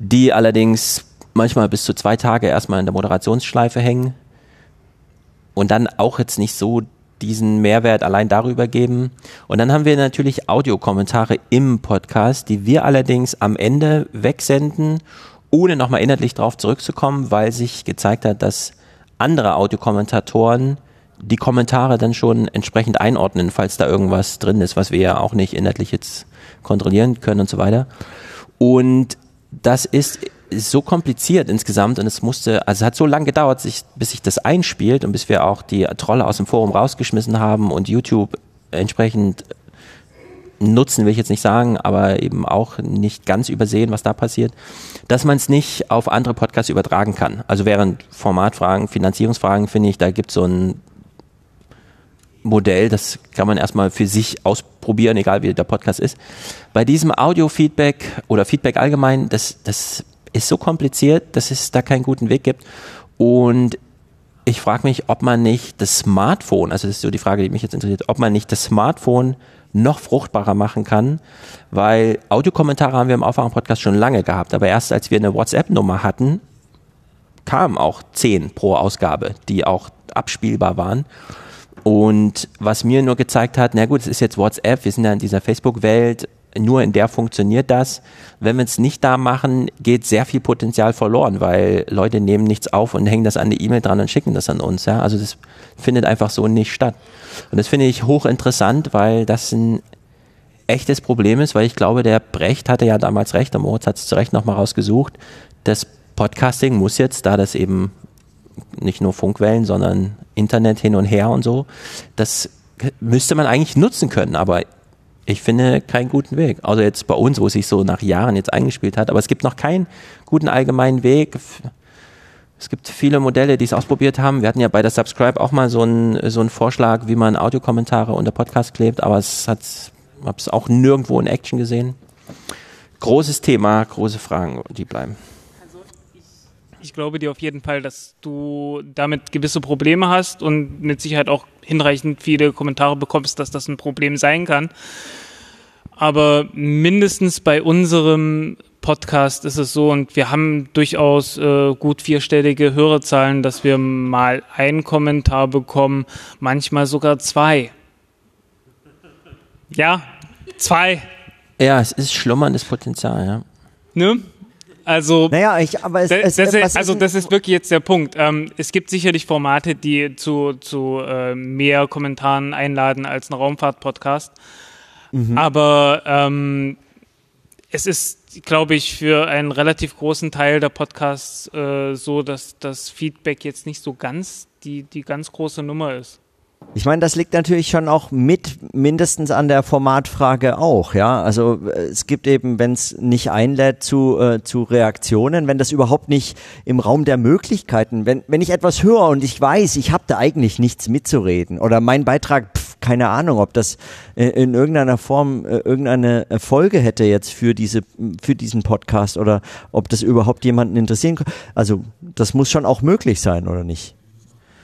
die allerdings manchmal bis zu zwei Tage erstmal in der Moderationsschleife hängen und dann auch jetzt nicht so diesen Mehrwert allein darüber geben. Und dann haben wir natürlich Audiokommentare im Podcast, die wir allerdings am Ende wegsenden, ohne nochmal inhaltlich drauf zurückzukommen, weil sich gezeigt hat, dass andere Audiokommentatoren die Kommentare dann schon entsprechend einordnen, falls da irgendwas drin ist, was wir ja auch nicht inhaltlich jetzt kontrollieren können und so weiter. Und das ist so kompliziert insgesamt und es musste, also es hat so lange gedauert, sich, bis sich das einspielt und bis wir auch die Trolle aus dem Forum rausgeschmissen haben und YouTube entsprechend nutzen, will ich jetzt nicht sagen, aber eben auch nicht ganz übersehen, was da passiert, dass man es nicht auf andere Podcasts übertragen kann. Also während Formatfragen, Finanzierungsfragen, finde ich, da gibt es so ein Modell, das kann man erstmal für sich ausprobieren, egal wie der Podcast ist. Bei diesem Audio-Feedback oder Feedback allgemein, das, das ist so kompliziert, dass es da keinen guten Weg gibt. Und ich frage mich, ob man nicht das Smartphone, also das ist so die Frage, die mich jetzt interessiert, ob man nicht das Smartphone noch fruchtbarer machen kann, weil Audiokommentare haben wir im Aufwachen-Podcast schon lange gehabt, aber erst als wir eine WhatsApp-Nummer hatten, kamen auch zehn pro Ausgabe, die auch abspielbar waren. Und was mir nur gezeigt hat, na gut, es ist jetzt WhatsApp, wir sind ja in dieser Facebook-Welt, nur in der funktioniert das. Wenn wir es nicht da machen, geht sehr viel Potenzial verloren, weil Leute nehmen nichts auf und hängen das an die E-Mail dran und schicken das an uns. Ja? Also das findet einfach so nicht statt. Und das finde ich hochinteressant, weil das ein echtes Problem ist, weil ich glaube, der Brecht hatte ja damals recht, der Moritz hat es zu Recht nochmal rausgesucht. Das Podcasting muss jetzt, da das eben nicht nur Funkwellen, sondern Internet hin und her und so, das müsste man eigentlich nutzen können, aber ich finde keinen guten Weg. Also jetzt bei uns, wo es sich so nach Jahren jetzt eingespielt hat, aber es gibt noch keinen guten allgemeinen Weg. Es gibt viele Modelle, die es ausprobiert haben. Wir hatten ja bei der Subscribe auch mal so einen, so einen Vorschlag, wie man Audiokommentare unter Podcast klebt, aber es hat, habe es auch nirgendwo in Action gesehen. Großes Thema, große Fragen, die bleiben. Ich glaube dir auf jeden Fall, dass du damit gewisse Probleme hast und mit Sicherheit auch hinreichend viele Kommentare bekommst, dass das ein Problem sein kann. Aber mindestens bei unserem Podcast ist es so und wir haben durchaus äh, gut vierstellige Hörerzahlen, dass wir mal einen Kommentar bekommen, manchmal sogar zwei. Ja, zwei. Ja, es ist schlummerndes Potenzial, ja. Ne? Also, naja, ich, aber es, das, es, das ist, also das ist wirklich jetzt der Punkt. Ähm, es gibt sicherlich Formate, die zu, zu äh, mehr Kommentaren einladen als ein Raumfahrt-Podcast. Mhm. Aber ähm, es ist, glaube ich, für einen relativ großen Teil der Podcasts äh, so, dass das Feedback jetzt nicht so ganz die, die ganz große Nummer ist. Ich meine, das liegt natürlich schon auch mit mindestens an der Formatfrage auch, ja. Also äh, es gibt eben, wenn es nicht einlädt zu, äh, zu Reaktionen, wenn das überhaupt nicht im Raum der Möglichkeiten, wenn, wenn ich etwas höre und ich weiß, ich habe da eigentlich nichts mitzureden oder mein Beitrag, pf, keine Ahnung, ob das äh, in irgendeiner Form äh, irgendeine Folge hätte jetzt für diese, für diesen Podcast oder ob das überhaupt jemanden interessieren kann. Also das muss schon auch möglich sein, oder nicht?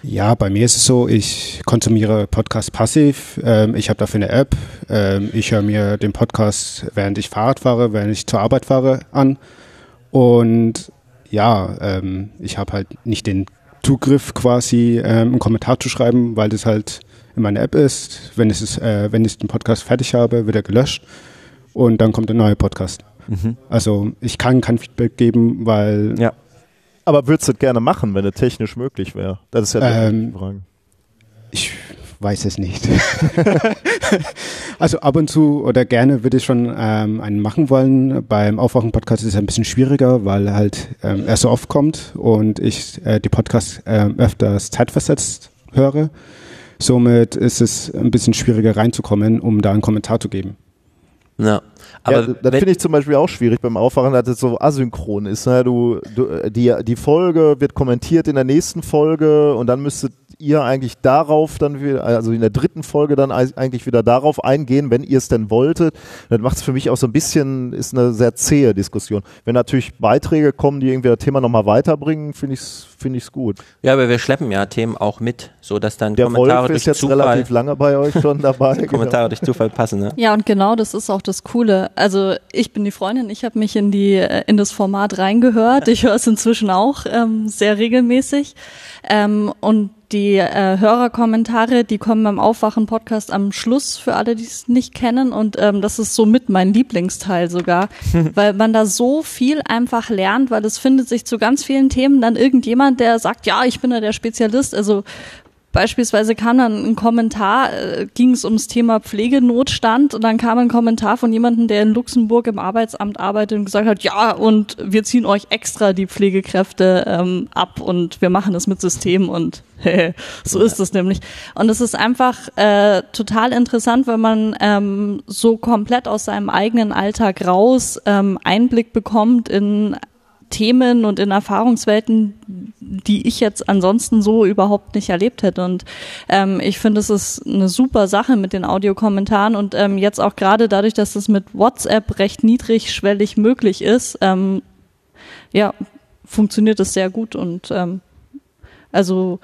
Ja, bei mir ist es so, ich konsumiere Podcasts passiv. Ähm, ich habe dafür eine App. Ähm, ich höre mir den Podcast, während ich Fahrrad fahre, während ich zur Arbeit fahre, an. Und ja, ähm, ich habe halt nicht den Zugriff quasi, ähm, einen Kommentar zu schreiben, weil das halt in meiner App ist. Wenn, es ist, äh, wenn ich den Podcast fertig habe, wird er gelöscht und dann kommt ein neuer Podcast. Mhm. Also ich kann kein Feedback geben, weil ja aber würdest du das gerne machen, wenn es technisch möglich wäre? Das ist ja die ähm, Frage. Ich weiß es nicht. [laughs] also ab und zu oder gerne würde ich schon ähm, einen machen wollen. Beim Aufwachen-Podcast ist es ein bisschen schwieriger, weil halt ähm, er so oft kommt und ich äh, die Podcasts äh, öfters zeitversetzt höre. Somit ist es ein bisschen schwieriger reinzukommen, um da einen Kommentar zu geben. Ja. Aber ja, das finde ich zum Beispiel auch schwierig beim Aufwachen, dass es so asynchron ist. Ne? Du, du, die, die Folge wird kommentiert in der nächsten Folge und dann müsstet ihr eigentlich darauf dann wieder, also in der dritten Folge dann eigentlich wieder darauf eingehen, wenn ihr es denn wolltet. Das macht es für mich auch so ein bisschen, ist eine sehr zähe Diskussion. Wenn natürlich Beiträge kommen, die irgendwie das Thema nochmal weiterbringen, finde ich es finde ich's gut. Ja, aber wir schleppen ja Themen auch mit, so dass dann der Kommentare Wolf ist jetzt Zufall, relativ lange bei euch schon dabei. [laughs] Kommentare durch Zufall passen, ne? Ja, und genau das ist auch das Coole. Also ich bin die Freundin, ich habe mich in die äh, in das Format reingehört. Ich höre es inzwischen auch ähm, sehr regelmäßig. Ähm, und die äh, Hörerkommentare, die kommen beim Aufwachen-Podcast am Schluss für alle, die es nicht kennen. Und ähm, das ist somit mein Lieblingsteil sogar, [laughs] weil man da so viel einfach lernt, weil es findet sich zu ganz vielen Themen dann irgendjemand, der sagt, ja, ich bin ja der Spezialist. Also Beispielsweise kam dann ein Kommentar, äh, ging es ums Thema Pflegenotstand und dann kam ein Kommentar von jemandem, der in Luxemburg im Arbeitsamt arbeitet und gesagt hat, ja, und wir ziehen euch extra die Pflegekräfte ähm, ab und wir machen das mit System und [laughs] so ist es nämlich. Und es ist einfach äh, total interessant, wenn man ähm, so komplett aus seinem eigenen Alltag raus ähm, Einblick bekommt in Themen und in Erfahrungswelten, die ich jetzt ansonsten so überhaupt nicht erlebt hätte. Und ähm, ich finde, es ist eine super Sache mit den Audiokommentaren und ähm, jetzt auch gerade dadurch, dass es mit WhatsApp recht niedrigschwellig möglich ist, ähm, ja, funktioniert es sehr gut und ähm, also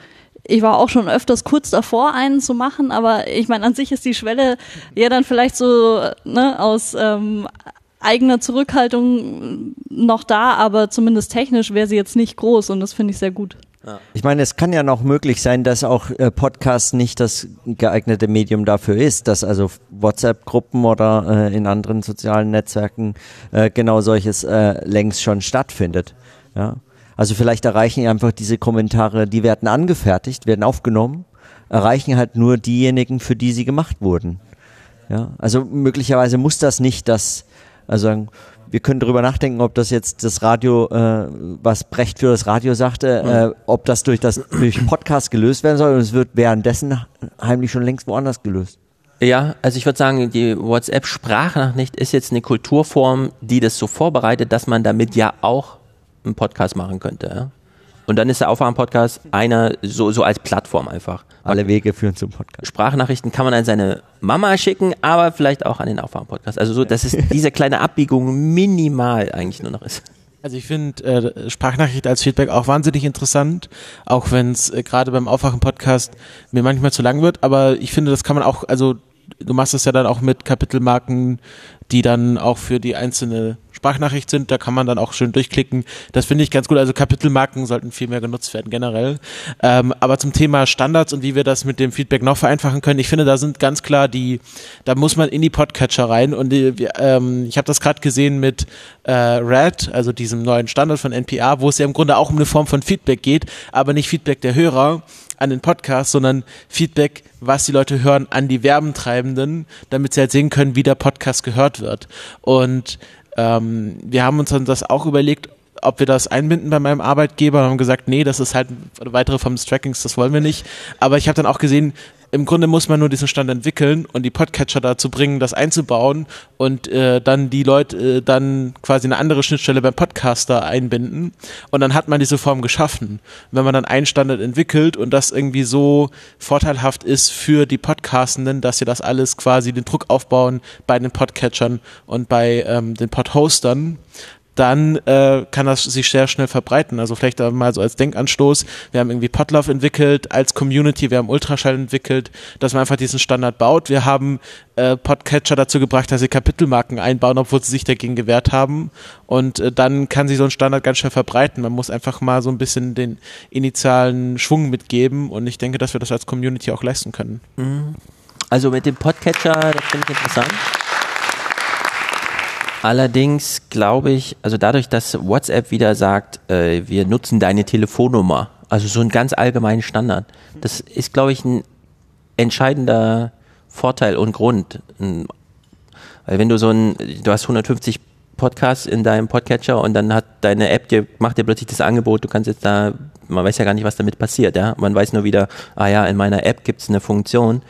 ich war auch schon öfters kurz davor, einen zu machen, aber ich meine, an sich ist die Schwelle ja dann vielleicht so ne, aus ähm, eigener Zurückhaltung noch da, aber zumindest technisch wäre sie jetzt nicht groß und das finde ich sehr gut. Ich meine, es kann ja noch möglich sein, dass auch äh, Podcast nicht das geeignete Medium dafür ist, dass also WhatsApp-Gruppen oder äh, in anderen sozialen Netzwerken äh, genau solches äh, längst schon stattfindet. Ja? Also vielleicht erreichen einfach diese Kommentare, die werden angefertigt, werden aufgenommen, erreichen halt nur diejenigen, für die sie gemacht wurden. Ja? Also möglicherweise muss das nicht das also wir können darüber nachdenken, ob das jetzt das Radio, äh, was Brecht für das Radio sagte, äh, ob das durch das durch Podcast gelöst werden soll und es wird währenddessen heimlich schon längst woanders gelöst. Ja, also ich würde sagen, die WhatsApp-Sprachnachricht ist jetzt eine Kulturform, die das so vorbereitet, dass man damit ja auch einen Podcast machen könnte. Ja? Und dann ist der Aufwachen-Podcast einer so, so als Plattform einfach. Alle Wege führen zum Podcast. Sprachnachrichten kann man an seine Mama schicken, aber vielleicht auch an den Aufwachen-Podcast. Also so, dass es [laughs] diese kleine Abbiegung minimal eigentlich nur noch ist. Also ich finde äh, Sprachnachricht als Feedback auch wahnsinnig interessant, auch wenn es äh, gerade beim Aufwachen-Podcast mir manchmal zu lang wird. Aber ich finde, das kann man auch, also du machst es ja dann auch mit Kapitelmarken, die dann auch für die einzelne Sprachnachricht sind. Da kann man dann auch schön durchklicken. Das finde ich ganz gut. Also Kapitelmarken sollten viel mehr genutzt werden generell. Ähm, aber zum Thema Standards und wie wir das mit dem Feedback noch vereinfachen können, ich finde, da sind ganz klar die, da muss man in die Podcatcher rein. Und die, ähm, ich habe das gerade gesehen mit äh, Red, also diesem neuen Standard von NPR, wo es ja im Grunde auch um eine Form von Feedback geht, aber nicht Feedback der Hörer an den Podcast, sondern Feedback, was die Leute hören, an die Werbentreibenden, damit sie halt sehen können, wie der Podcast gehört wird. Und ähm, wir haben uns dann das auch überlegt, ob wir das einbinden bei meinem Arbeitgeber und haben gesagt, nee, das ist halt weitere Form des Trackings, das wollen wir nicht. Aber ich habe dann auch gesehen, im Grunde muss man nur diesen Stand entwickeln und die Podcatcher dazu bringen, das einzubauen und äh, dann die Leute äh, dann quasi eine andere Schnittstelle beim Podcaster einbinden und dann hat man diese Form geschaffen. Wenn man dann einen Standard entwickelt und das irgendwie so vorteilhaft ist für die Podcastenden, dass sie das alles quasi den Druck aufbauen bei den Podcatchern und bei ähm, den Podhostern, dann äh, kann das sich sehr schnell verbreiten. Also vielleicht mal so als Denkanstoß. Wir haben irgendwie Podlove entwickelt als Community, wir haben Ultraschall entwickelt, dass man einfach diesen Standard baut. Wir haben äh, Podcatcher dazu gebracht, dass sie Kapitelmarken einbauen, obwohl sie sich dagegen gewehrt haben. Und äh, dann kann sich so ein Standard ganz schnell verbreiten. Man muss einfach mal so ein bisschen den initialen Schwung mitgeben. Und ich denke, dass wir das als Community auch leisten können. Mhm. Also mit dem Podcatcher, das finde ich interessant. Allerdings glaube ich, also dadurch, dass WhatsApp wieder sagt, äh, wir nutzen deine Telefonnummer, also so ein ganz allgemeinen Standard, das ist, glaube ich, ein entscheidender Vorteil und Grund. Weil wenn du so ein, du hast 150 Podcasts in deinem Podcatcher und dann hat deine App dir, macht dir plötzlich das Angebot, du kannst jetzt da, man weiß ja gar nicht, was damit passiert, ja. Man weiß nur wieder, ah ja, in meiner App gibt es eine Funktion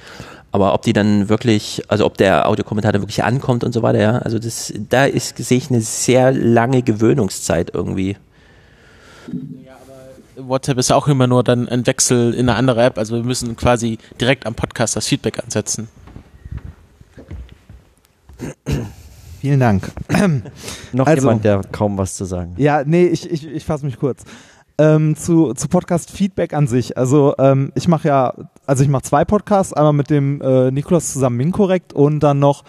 aber ob die dann wirklich, also ob der Audiokommentar dann wirklich ankommt und so weiter, ja, also das, da ist, sehe ich eine sehr lange Gewöhnungszeit irgendwie. WhatsApp ist auch immer nur dann ein Wechsel in eine andere App, also wir müssen quasi direkt am Podcast das Feedback ansetzen. Vielen Dank. Noch Also- jemand, der kaum was zu sagen. Ja, nee, ich, ich, ich fasse mich kurz. Ähm, zu, zu Podcast Feedback an sich. Also ähm, ich mache ja, also ich mache zwei Podcasts, einmal mit dem äh, Nikolas zusammen Minkorrekt und dann noch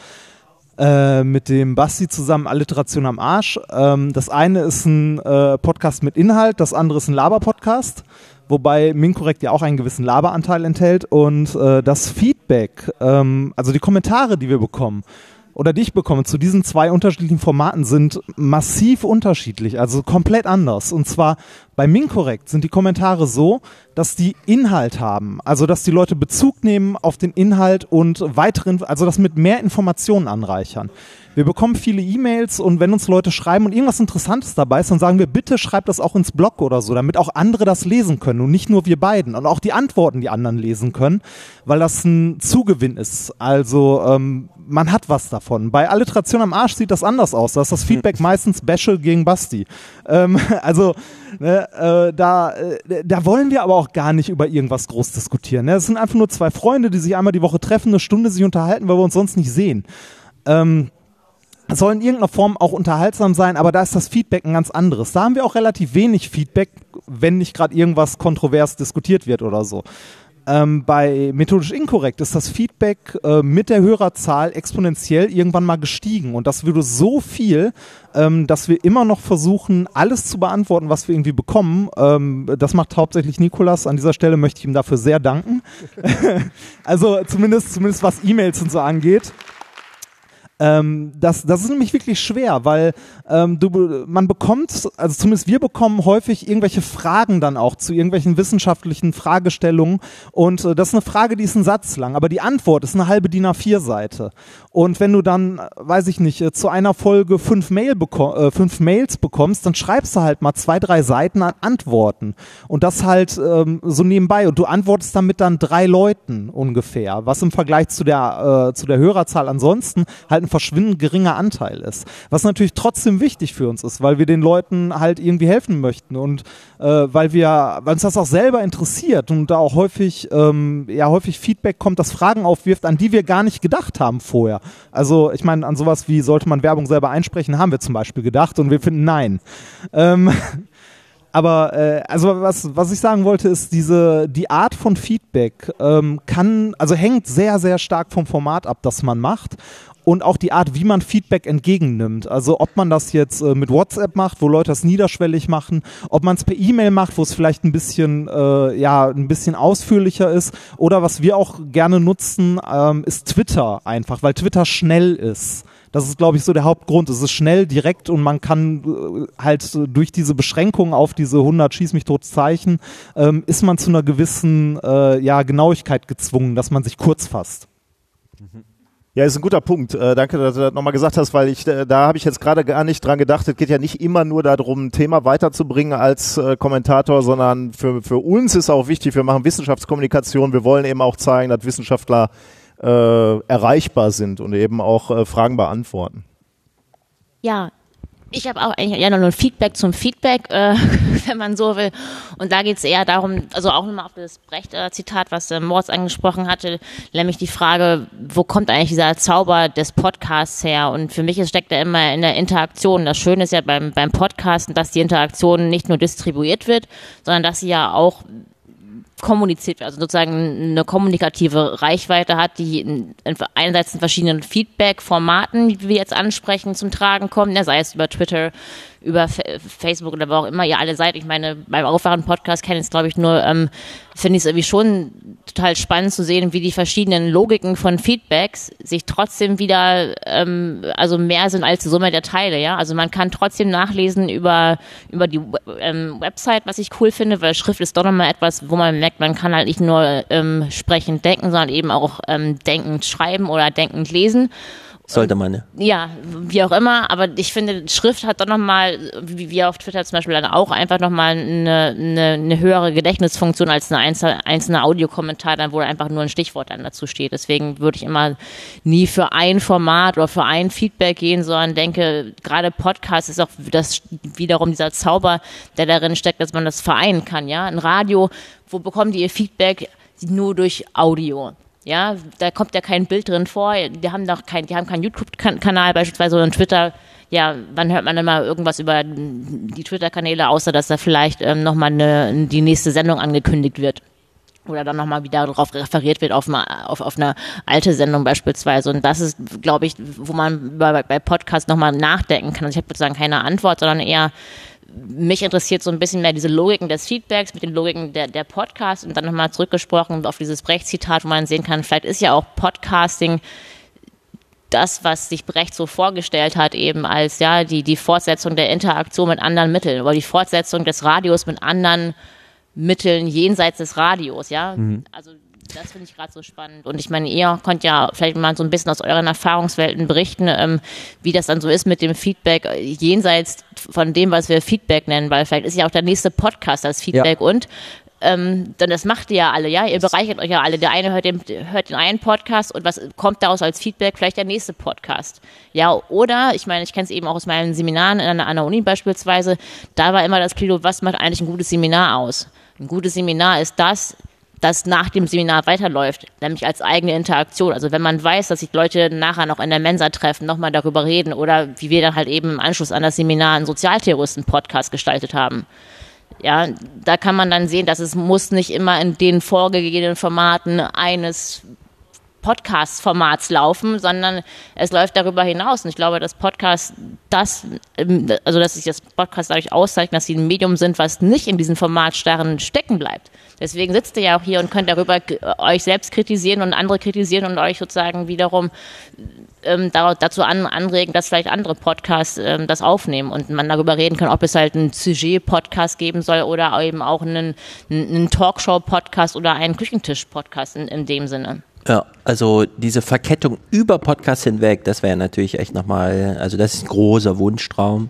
äh, mit dem Basti zusammen Alliteration am Arsch. Ähm, das eine ist ein äh, Podcast mit Inhalt, das andere ist ein Laber-Podcast, wobei Minkorrekt ja auch einen gewissen Laberanteil enthält und äh, das Feedback, ähm, also die Kommentare, die wir bekommen, oder die ich bekomme zu diesen zwei unterschiedlichen Formaten sind massiv unterschiedlich, also komplett anders. Und zwar Bei Minkorrekt sind die Kommentare so, dass die Inhalt haben, also dass die Leute Bezug nehmen auf den Inhalt und weiteren, also das mit mehr Informationen anreichern. Wir bekommen viele E-Mails und wenn uns Leute schreiben und irgendwas Interessantes dabei ist, dann sagen wir, bitte schreibt das auch ins Blog oder so, damit auch andere das lesen können und nicht nur wir beiden und auch die Antworten die anderen lesen können, weil das ein Zugewinn ist. Also ähm, man hat was davon. Bei Alliteration am Arsch sieht das anders aus. Da ist das Feedback meistens Bashel gegen Basti. Ähm, [laughs] also ne, äh, da, äh, da wollen wir aber auch gar nicht über irgendwas groß diskutieren. Ne? Es sind einfach nur zwei Freunde, die sich einmal die Woche treffen, eine Stunde sich unterhalten, weil wir uns sonst nicht sehen. Ähm, soll in irgendeiner Form auch unterhaltsam sein, aber da ist das Feedback ein ganz anderes. Da haben wir auch relativ wenig Feedback, wenn nicht gerade irgendwas kontrovers diskutiert wird oder so. Ähm, bei methodisch inkorrekt ist das Feedback äh, mit der Hörerzahl exponentiell irgendwann mal gestiegen und das würde so viel, ähm, dass wir immer noch versuchen, alles zu beantworten, was wir irgendwie bekommen. Ähm, das macht hauptsächlich Nikolas. An dieser Stelle möchte ich ihm dafür sehr danken. [laughs] also zumindest, zumindest was E-Mails und so angeht. Ähm, das, das ist nämlich wirklich schwer, weil ähm, du, man bekommt, also zumindest wir bekommen häufig irgendwelche Fragen dann auch zu irgendwelchen wissenschaftlichen Fragestellungen und äh, das ist eine Frage, die ist ein Satz lang, aber die Antwort ist eine halbe DIN A4-Seite. Und wenn du dann, weiß ich nicht, äh, zu einer Folge fünf, Mail äh, fünf Mails bekommst, dann schreibst du halt mal zwei, drei Seiten an Antworten und das halt ähm, so nebenbei und du antwortest damit dann drei Leuten ungefähr, was im Vergleich zu der, äh, zu der Hörerzahl ansonsten halt ein verschwindend geringer Anteil ist. Was natürlich trotzdem wichtig für uns ist, weil wir den Leuten halt irgendwie helfen möchten und äh, weil wir, weil uns das auch selber interessiert und da auch häufig, ähm, ja, häufig Feedback kommt, das Fragen aufwirft, an die wir gar nicht gedacht haben vorher. Also ich meine, an sowas wie sollte man Werbung selber einsprechen, haben wir zum Beispiel gedacht und wir finden nein. Ähm, [laughs] aber äh, also was, was ich sagen wollte, ist diese die Art von Feedback ähm, kann, also hängt sehr, sehr stark vom Format ab, das man macht und auch die Art, wie man Feedback entgegennimmt. Also ob man das jetzt äh, mit WhatsApp macht, wo Leute das niederschwellig machen, ob man es per E-Mail macht, wo es vielleicht ein bisschen äh, ja ein bisschen ausführlicher ist, oder was wir auch gerne nutzen, ähm, ist Twitter einfach, weil Twitter schnell ist. Das ist, glaube ich, so der Hauptgrund. Es ist schnell, direkt und man kann äh, halt durch diese Beschränkung auf diese 100 Schieß mich tot Zeichen, ähm, ist man zu einer gewissen äh, ja, Genauigkeit gezwungen, dass man sich kurz fasst. Mhm. Ja, ist ein guter Punkt. Äh, danke, dass du das nochmal gesagt hast, weil ich äh, da habe ich jetzt gerade gar nicht dran gedacht. Es geht ja nicht immer nur darum, ein Thema weiterzubringen als äh, Kommentator, sondern für, für uns ist auch wichtig, wir machen Wissenschaftskommunikation. Wir wollen eben auch zeigen, dass Wissenschaftler äh, erreichbar sind und eben auch äh, Fragen beantworten. Ja, ich habe auch eigentlich ja noch ein Feedback zum Feedback, äh, [laughs] wenn man so will. Und da geht es eher darum, also auch nochmal auf das Brecht-Zitat, was äh, Mords angesprochen hatte, nämlich die Frage, wo kommt eigentlich dieser Zauber des Podcasts her? Und für mich steckt er immer in der Interaktion. Das Schöne ist ja beim, beim Podcasten, dass die Interaktion nicht nur distribuiert wird, sondern dass sie ja auch kommuniziert wird, also sozusagen eine kommunikative Reichweite hat, die in, in, einerseits in verschiedenen Feedback-Formaten, wie wir jetzt ansprechen, zum Tragen kommt, sei es über Twitter, über Facebook oder wo auch immer ihr alle seid. Ich meine, beim Aufwachen-Podcast kenne ich es, glaube ich, nur, ähm, finde ich es irgendwie schon total spannend zu sehen, wie die verschiedenen Logiken von Feedbacks sich trotzdem wieder, ähm, also mehr sind als die Summe der Teile, ja. Also man kann trotzdem nachlesen über, über die ähm, Website, was ich cool finde, weil Schrift ist doch nochmal etwas, wo man merkt, man kann halt nicht nur ähm, sprechend denken, sondern eben auch ähm, denkend schreiben oder denkend lesen. Sollte man, ne? Ja, wie auch immer, aber ich finde, Schrift hat doch nochmal, wie wir auf Twitter zum Beispiel dann auch einfach nochmal eine, eine, eine höhere Gedächtnisfunktion als eine einzelne, einzelne Audiokommentar, dann wo einfach nur ein Stichwort dann dazu steht. Deswegen würde ich immer nie für ein Format oder für ein Feedback gehen, sondern denke, gerade Podcast ist auch das wiederum dieser Zauber, der darin steckt, dass man das vereinen kann, ja. Ein Radio, wo bekommen die ihr Feedback? Nur durch Audio. Ja, da kommt ja kein Bild drin vor. Die haben doch kein, die haben keinen YouTube-Kanal beispielsweise oder Twitter. Ja, wann hört man immer irgendwas über die Twitter-Kanäle, außer dass da vielleicht ähm, nochmal eine, die nächste Sendung angekündigt wird? Oder dann nochmal wieder darauf referiert wird auf, eine, auf, auf eine alte Sendung beispielsweise. Und das ist, glaube ich, wo man bei, bei Podcasts nochmal nachdenken kann. Also ich habe sozusagen keine Antwort, sondern eher mich interessiert so ein bisschen mehr diese Logiken des Feedbacks mit den Logiken der, der Podcasts und dann nochmal zurückgesprochen auf dieses Brecht-Zitat, wo man sehen kann, vielleicht ist ja auch Podcasting das, was sich Brecht so vorgestellt hat, eben als ja die, die Fortsetzung der Interaktion mit anderen Mitteln oder die Fortsetzung des Radios mit anderen Mitteln jenseits des Radios, ja. Mhm. Also das finde ich gerade so spannend. Und ich meine, ihr könnt ja vielleicht mal so ein bisschen aus euren Erfahrungswelten berichten, ähm, wie das dann so ist mit dem Feedback äh, jenseits von dem, was wir Feedback nennen, weil vielleicht ist ja auch der nächste Podcast als Feedback Ja. und ähm, dann das macht ihr ja alle, ja, ihr bereichert euch ja alle. Der eine hört den, hört den einen Podcast und was kommt daraus als Feedback? Vielleicht der nächste Podcast. Ja, oder, ich meine, ich kenne es eben auch aus meinen Seminaren an der, an der Uni beispielsweise, da war immer das Credo, was macht eigentlich ein gutes Seminar aus? Ein gutes Seminar ist das, das nach dem Seminar weiterläuft, nämlich als eigene Interaktion. Also wenn man weiß, dass sich Leute nachher noch in der Mensa treffen, nochmal darüber reden oder wie wir dann halt eben im Anschluss an das Seminar einen Sozialterroristen-Podcast gestaltet haben. Ja, da kann man dann sehen, dass es muss nicht immer in den vorgegebenen Formaten eines Podcast-Formats laufen, sondern es läuft darüber hinaus. Und ich glaube, dass Podcast das, ähm, also dass sich das Podcast dadurch auszeichnet, dass sie ein Medium sind, was nicht in diesen Formatstarren stecken bleibt. Deswegen sitzt ihr ja auch hier und könnt darüber euch selbst kritisieren und andere kritisieren und euch sozusagen wiederum ähm, da- dazu an, anregen, dass vielleicht andere Podcasts ähm, das aufnehmen und man darüber reden kann, ob es halt einen Sujet-Podcast geben soll oder eben auch einen, einen Talkshow-Podcast oder einen Küchentisch-Podcast in, in dem Sinne. Ja, also diese Verkettung über Podcasts hinweg, das wäre natürlich echt nochmal, also das ist ein großer Wunschtraum.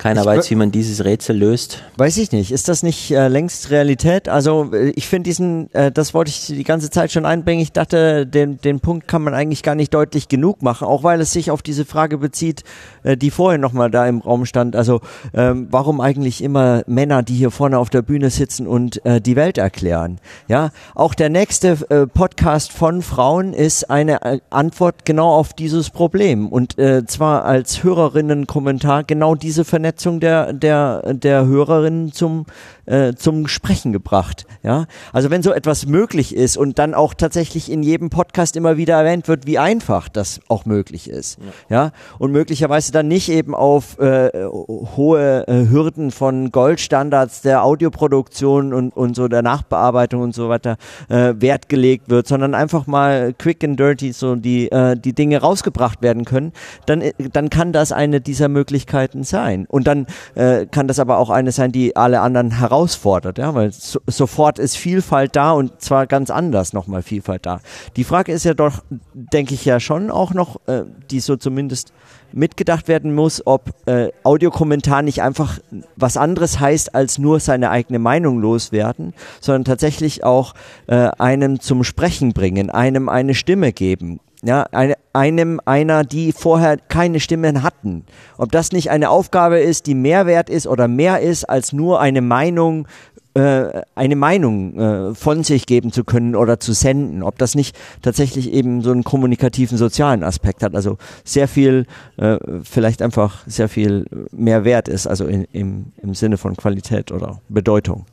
Keiner Ich weiß, wie man dieses Rätsel löst. Weiß ich nicht. Ist das nicht äh, längst Realität? Also äh, ich finde diesen, äh, das wollte ich die ganze Zeit schon einbringen. Ich dachte, den, den Punkt kann man eigentlich gar nicht deutlich genug machen, auch weil es sich auf diese Frage bezieht, äh, die vorher nochmal da im Raum stand. Also ähm, warum eigentlich immer Männer, die hier vorne auf der Bühne sitzen und äh, die Welt erklären? Ja, auch der nächste äh, Podcast von Frauen ist eine äh, Antwort genau auf dieses Problem und äh, zwar als Hörerinnen-Kommentar genau diese Vernetzung der der der Hörerinnen zum äh, zum Sprechen gebracht. Ja, also wenn so etwas möglich ist und dann auch tatsächlich in jedem Podcast immer wieder erwähnt wird, wie einfach das auch möglich ist. Ja, und möglicherweise dann nicht eben auf äh, hohe äh, Hürden von Goldstandards der Audioproduktion und und so der Nachbearbeitung und so weiter äh, Wert gelegt wird, sondern einfach mal quick and dirty so die äh, die Dinge rausgebracht werden können, dann äh, dann kann das eine dieser Möglichkeiten sein. Und dann äh, kann das aber auch eine sein, die alle anderen herausfordert, ja, weil so, sofort ist Vielfalt da und zwar ganz anders nochmal Vielfalt da. Die Frage ist ja doch, denke ich ja schon auch noch, äh, die so zumindest mitgedacht werden muss, ob äh, Audiokommentar nicht einfach was anderes heißt, als nur seine eigene Meinung loswerden, sondern tatsächlich auch äh, einem zum Sprechen bringen, einem eine Stimme geben. Ja, eine, einem einer, die vorher keine Stimmen hatten. Ob das nicht eine Aufgabe ist, die mehr wert ist oder mehr ist, als nur eine Meinung äh, eine Meinung äh, von sich geben zu können oder zu senden, ob das nicht tatsächlich eben so einen kommunikativen sozialen Aspekt hat, also sehr viel, äh, vielleicht einfach sehr viel mehr wert ist, also in, im, im Sinne von Qualität oder Bedeutung.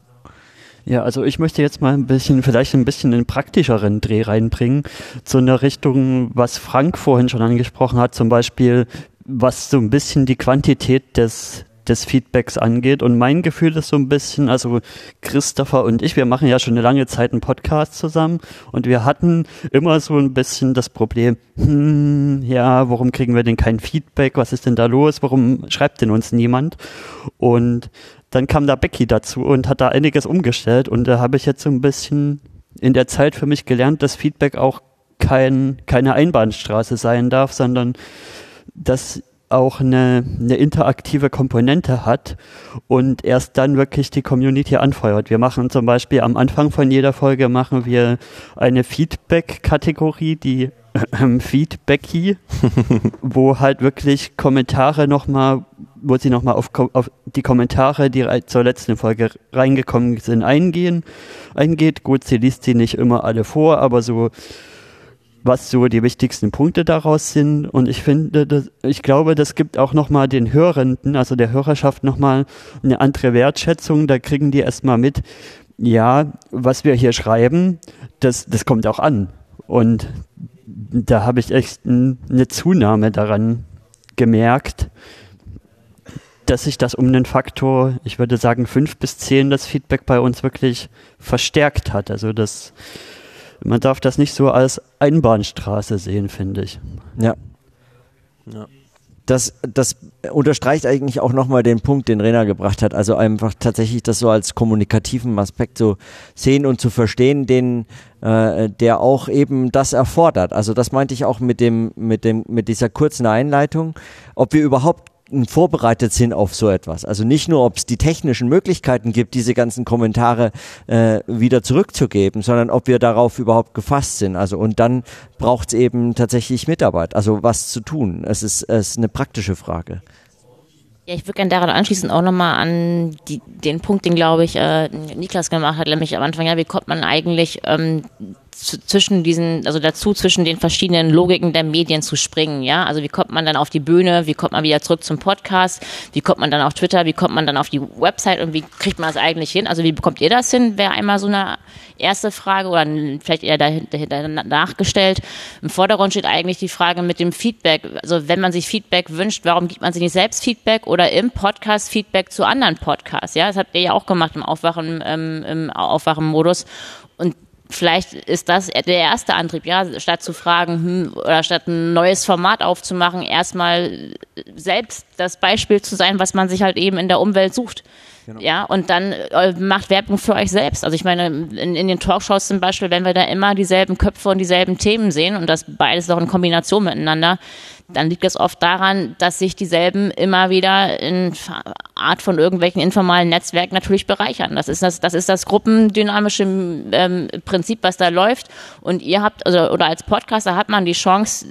Ja, also ich möchte jetzt mal ein bisschen, vielleicht ein bisschen einen praktischeren Dreh reinbringen, zu einer Richtung, was Frank vorhin schon angesprochen hat, zum Beispiel, was so ein bisschen die Quantität des, des Feedbacks angeht. Und mein Gefühl ist so ein bisschen, also Christopher und ich, wir machen ja schon eine lange Zeit einen Podcast zusammen und wir hatten immer so ein bisschen das Problem, hm, ja, warum kriegen wir denn kein Feedback? Was ist denn da los? Warum schreibt denn uns niemand? Und dann kam da Becky dazu und hat da einiges umgestellt und da habe ich jetzt so ein bisschen in der Zeit für mich gelernt, dass Feedback auch kein, keine Einbahnstraße sein darf, sondern dass auch eine, eine interaktive Komponente hat und erst dann wirklich die Community anfeuert. Wir machen zum Beispiel am Anfang von jeder Folge machen wir eine Feedback-Kategorie, die Feedbacky, [laughs] wo halt wirklich Kommentare nochmal, wo sie nochmal auf, auf die Kommentare, die zur letzten Folge reingekommen sind, eingehen, eingeht. Gut, sie liest sie nicht immer alle vor, aber so was so die wichtigsten Punkte daraus sind. Und ich finde, das, ich glaube, das gibt auch nochmal den Hörenden, also der Hörerschaft nochmal eine andere Wertschätzung. Da kriegen die erstmal mit, ja, was wir hier schreiben, das, das kommt auch an. Und da habe ich echt eine Zunahme daran gemerkt, dass sich das um den Faktor, ich würde sagen, fünf bis zehn das Feedback bei uns wirklich verstärkt hat. Also das, man darf das nicht so als Einbahnstraße sehen, finde ich. Ja. Das, das unterstreicht eigentlich auch nochmal den Punkt, den Rena gebracht hat. Also einfach tatsächlich das so als kommunikativen Aspekt zu sehen und zu verstehen, den, äh, der auch eben das erfordert. Also das meinte ich auch mit dem, mit dem, mit dieser kurzen Einleitung, ob wir überhaupt vorbereitet sind auf so etwas. Also nicht nur, ob es die technischen Möglichkeiten gibt, diese ganzen Kommentare äh, wieder zurückzugeben, sondern ob wir darauf überhaupt gefasst sind. Also und dann braucht es eben tatsächlich Mitarbeit, also was zu tun. Es ist, es ist eine praktische Frage. Ja, ich würde gerne daran anschließen auch nochmal an die, den Punkt, den glaube ich äh, Niklas gemacht hat, nämlich am Anfang, ja, wie kommt man eigentlich ähm, zwischen diesen, also dazu zwischen den verschiedenen Logiken der Medien zu springen, ja. Also wie kommt man dann auf die Bühne, wie kommt man wieder zurück zum Podcast, wie kommt man dann auf Twitter, wie kommt man dann auf die Website und wie kriegt man das eigentlich hin? Also wie bekommt ihr das hin? Wäre einmal so eine erste Frage oder vielleicht eher dahinter, nachgestellt. Im Vordergrund steht eigentlich die Frage mit dem Feedback. Also wenn man sich Feedback wünscht, warum gibt man sich nicht selbst Feedback oder im Podcast Feedback zu anderen Podcasts? Ja, das habt ihr ja auch gemacht im Aufwachen, ähm, im Aufwachen-Modus. Vielleicht ist das der erste Antrieb, ja, statt zu fragen, hm, oder statt ein neues Format aufzumachen, erstmal selbst das Beispiel zu sein, was man sich halt eben in der Umwelt sucht. Genau. Ja, und dann äh, macht Werbung für euch selbst. Also ich meine, in, in den Talkshows zum Beispiel, wenn wir da immer dieselben Köpfe und dieselben Themen sehen und das beides auch in Kombination miteinander, dann liegt es oft daran, dass sich dieselben immer wieder in Art von irgendwelchen informalen Netzwerken natürlich bereichern. Das ist das, das ist das gruppendynamische ähm, Prinzip, was da läuft. Und ihr habt, also, oder als Podcaster hat man die Chance,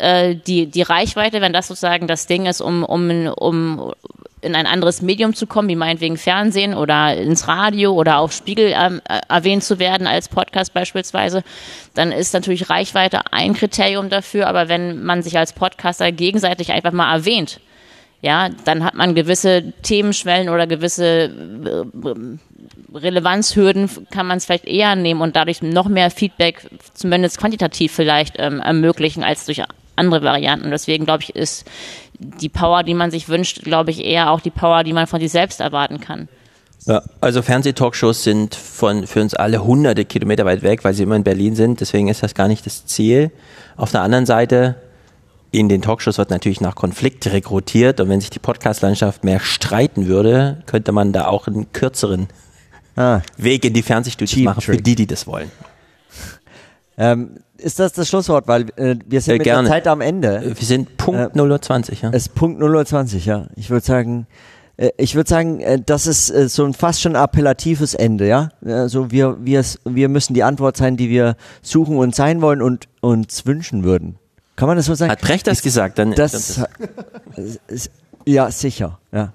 äh, die, die Reichweite, wenn das sozusagen das Ding ist, um, um, um in ein anderes Medium zu kommen, wie meinetwegen Fernsehen oder ins Radio oder auf Spiegel ähm, äh, erwähnt zu werden als Podcast beispielsweise, dann ist natürlich Reichweite ein Kriterium dafür. Aber wenn man sich als Podcaster gegenseitig einfach mal erwähnt, ja, dann hat man gewisse Themenschwellen oder gewisse äh, Relevanzhürden, kann man es vielleicht eher nehmen und dadurch noch mehr Feedback, zumindest quantitativ vielleicht, ähm, ermöglichen als durch andere Varianten. Deswegen glaube ich, ist die Power, die man sich wünscht, glaube ich, eher auch die Power, die man von sich selbst erwarten kann. Ja, also Fernsehtalkshows sind von, für uns alle hunderte Kilometer weit weg, weil sie immer in Berlin sind. Deswegen ist das gar nicht das Ziel. Auf der anderen Seite, in den Talkshows wird natürlich nach Konflikt rekrutiert. Und wenn sich die Podcast-Landschaft mehr streiten würde, könnte man da auch einen kürzeren ah. Weg in die Fernsehstudios machen, Trick. für die, die das wollen. Ähm, ist das das Schlusswort? Weil äh, wir sind äh, mit gerne. der Zeit am Ende. Wir sind Punkt äh, 0.20 ja. Es ist Punkt 0.20 ja. Ich würde sagen, äh, ich würde sagen, äh, das ist äh, so ein fast schon appellatives Ende, ja. Also wir, wir, wir müssen die Antwort sein, die wir suchen und sein wollen und uns wünschen würden. Kann man das so sagen? Hat Brecht das gesagt? Dann das, das [laughs] ja, sicher, ja.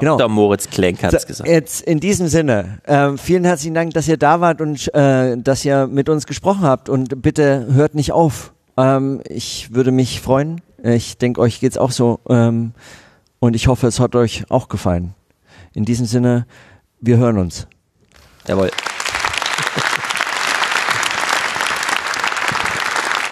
Genau. Dr. Moritz Klenk hat es gesagt. Jetzt in diesem Sinne, äh, vielen herzlichen Dank, dass ihr da wart und äh, dass ihr mit uns gesprochen habt. Und bitte hört nicht auf. Ähm, ich würde mich freuen. Ich denke, euch geht's auch so. Ähm, und ich hoffe, es hat euch auch gefallen. In diesem Sinne, wir hören uns. Jawohl.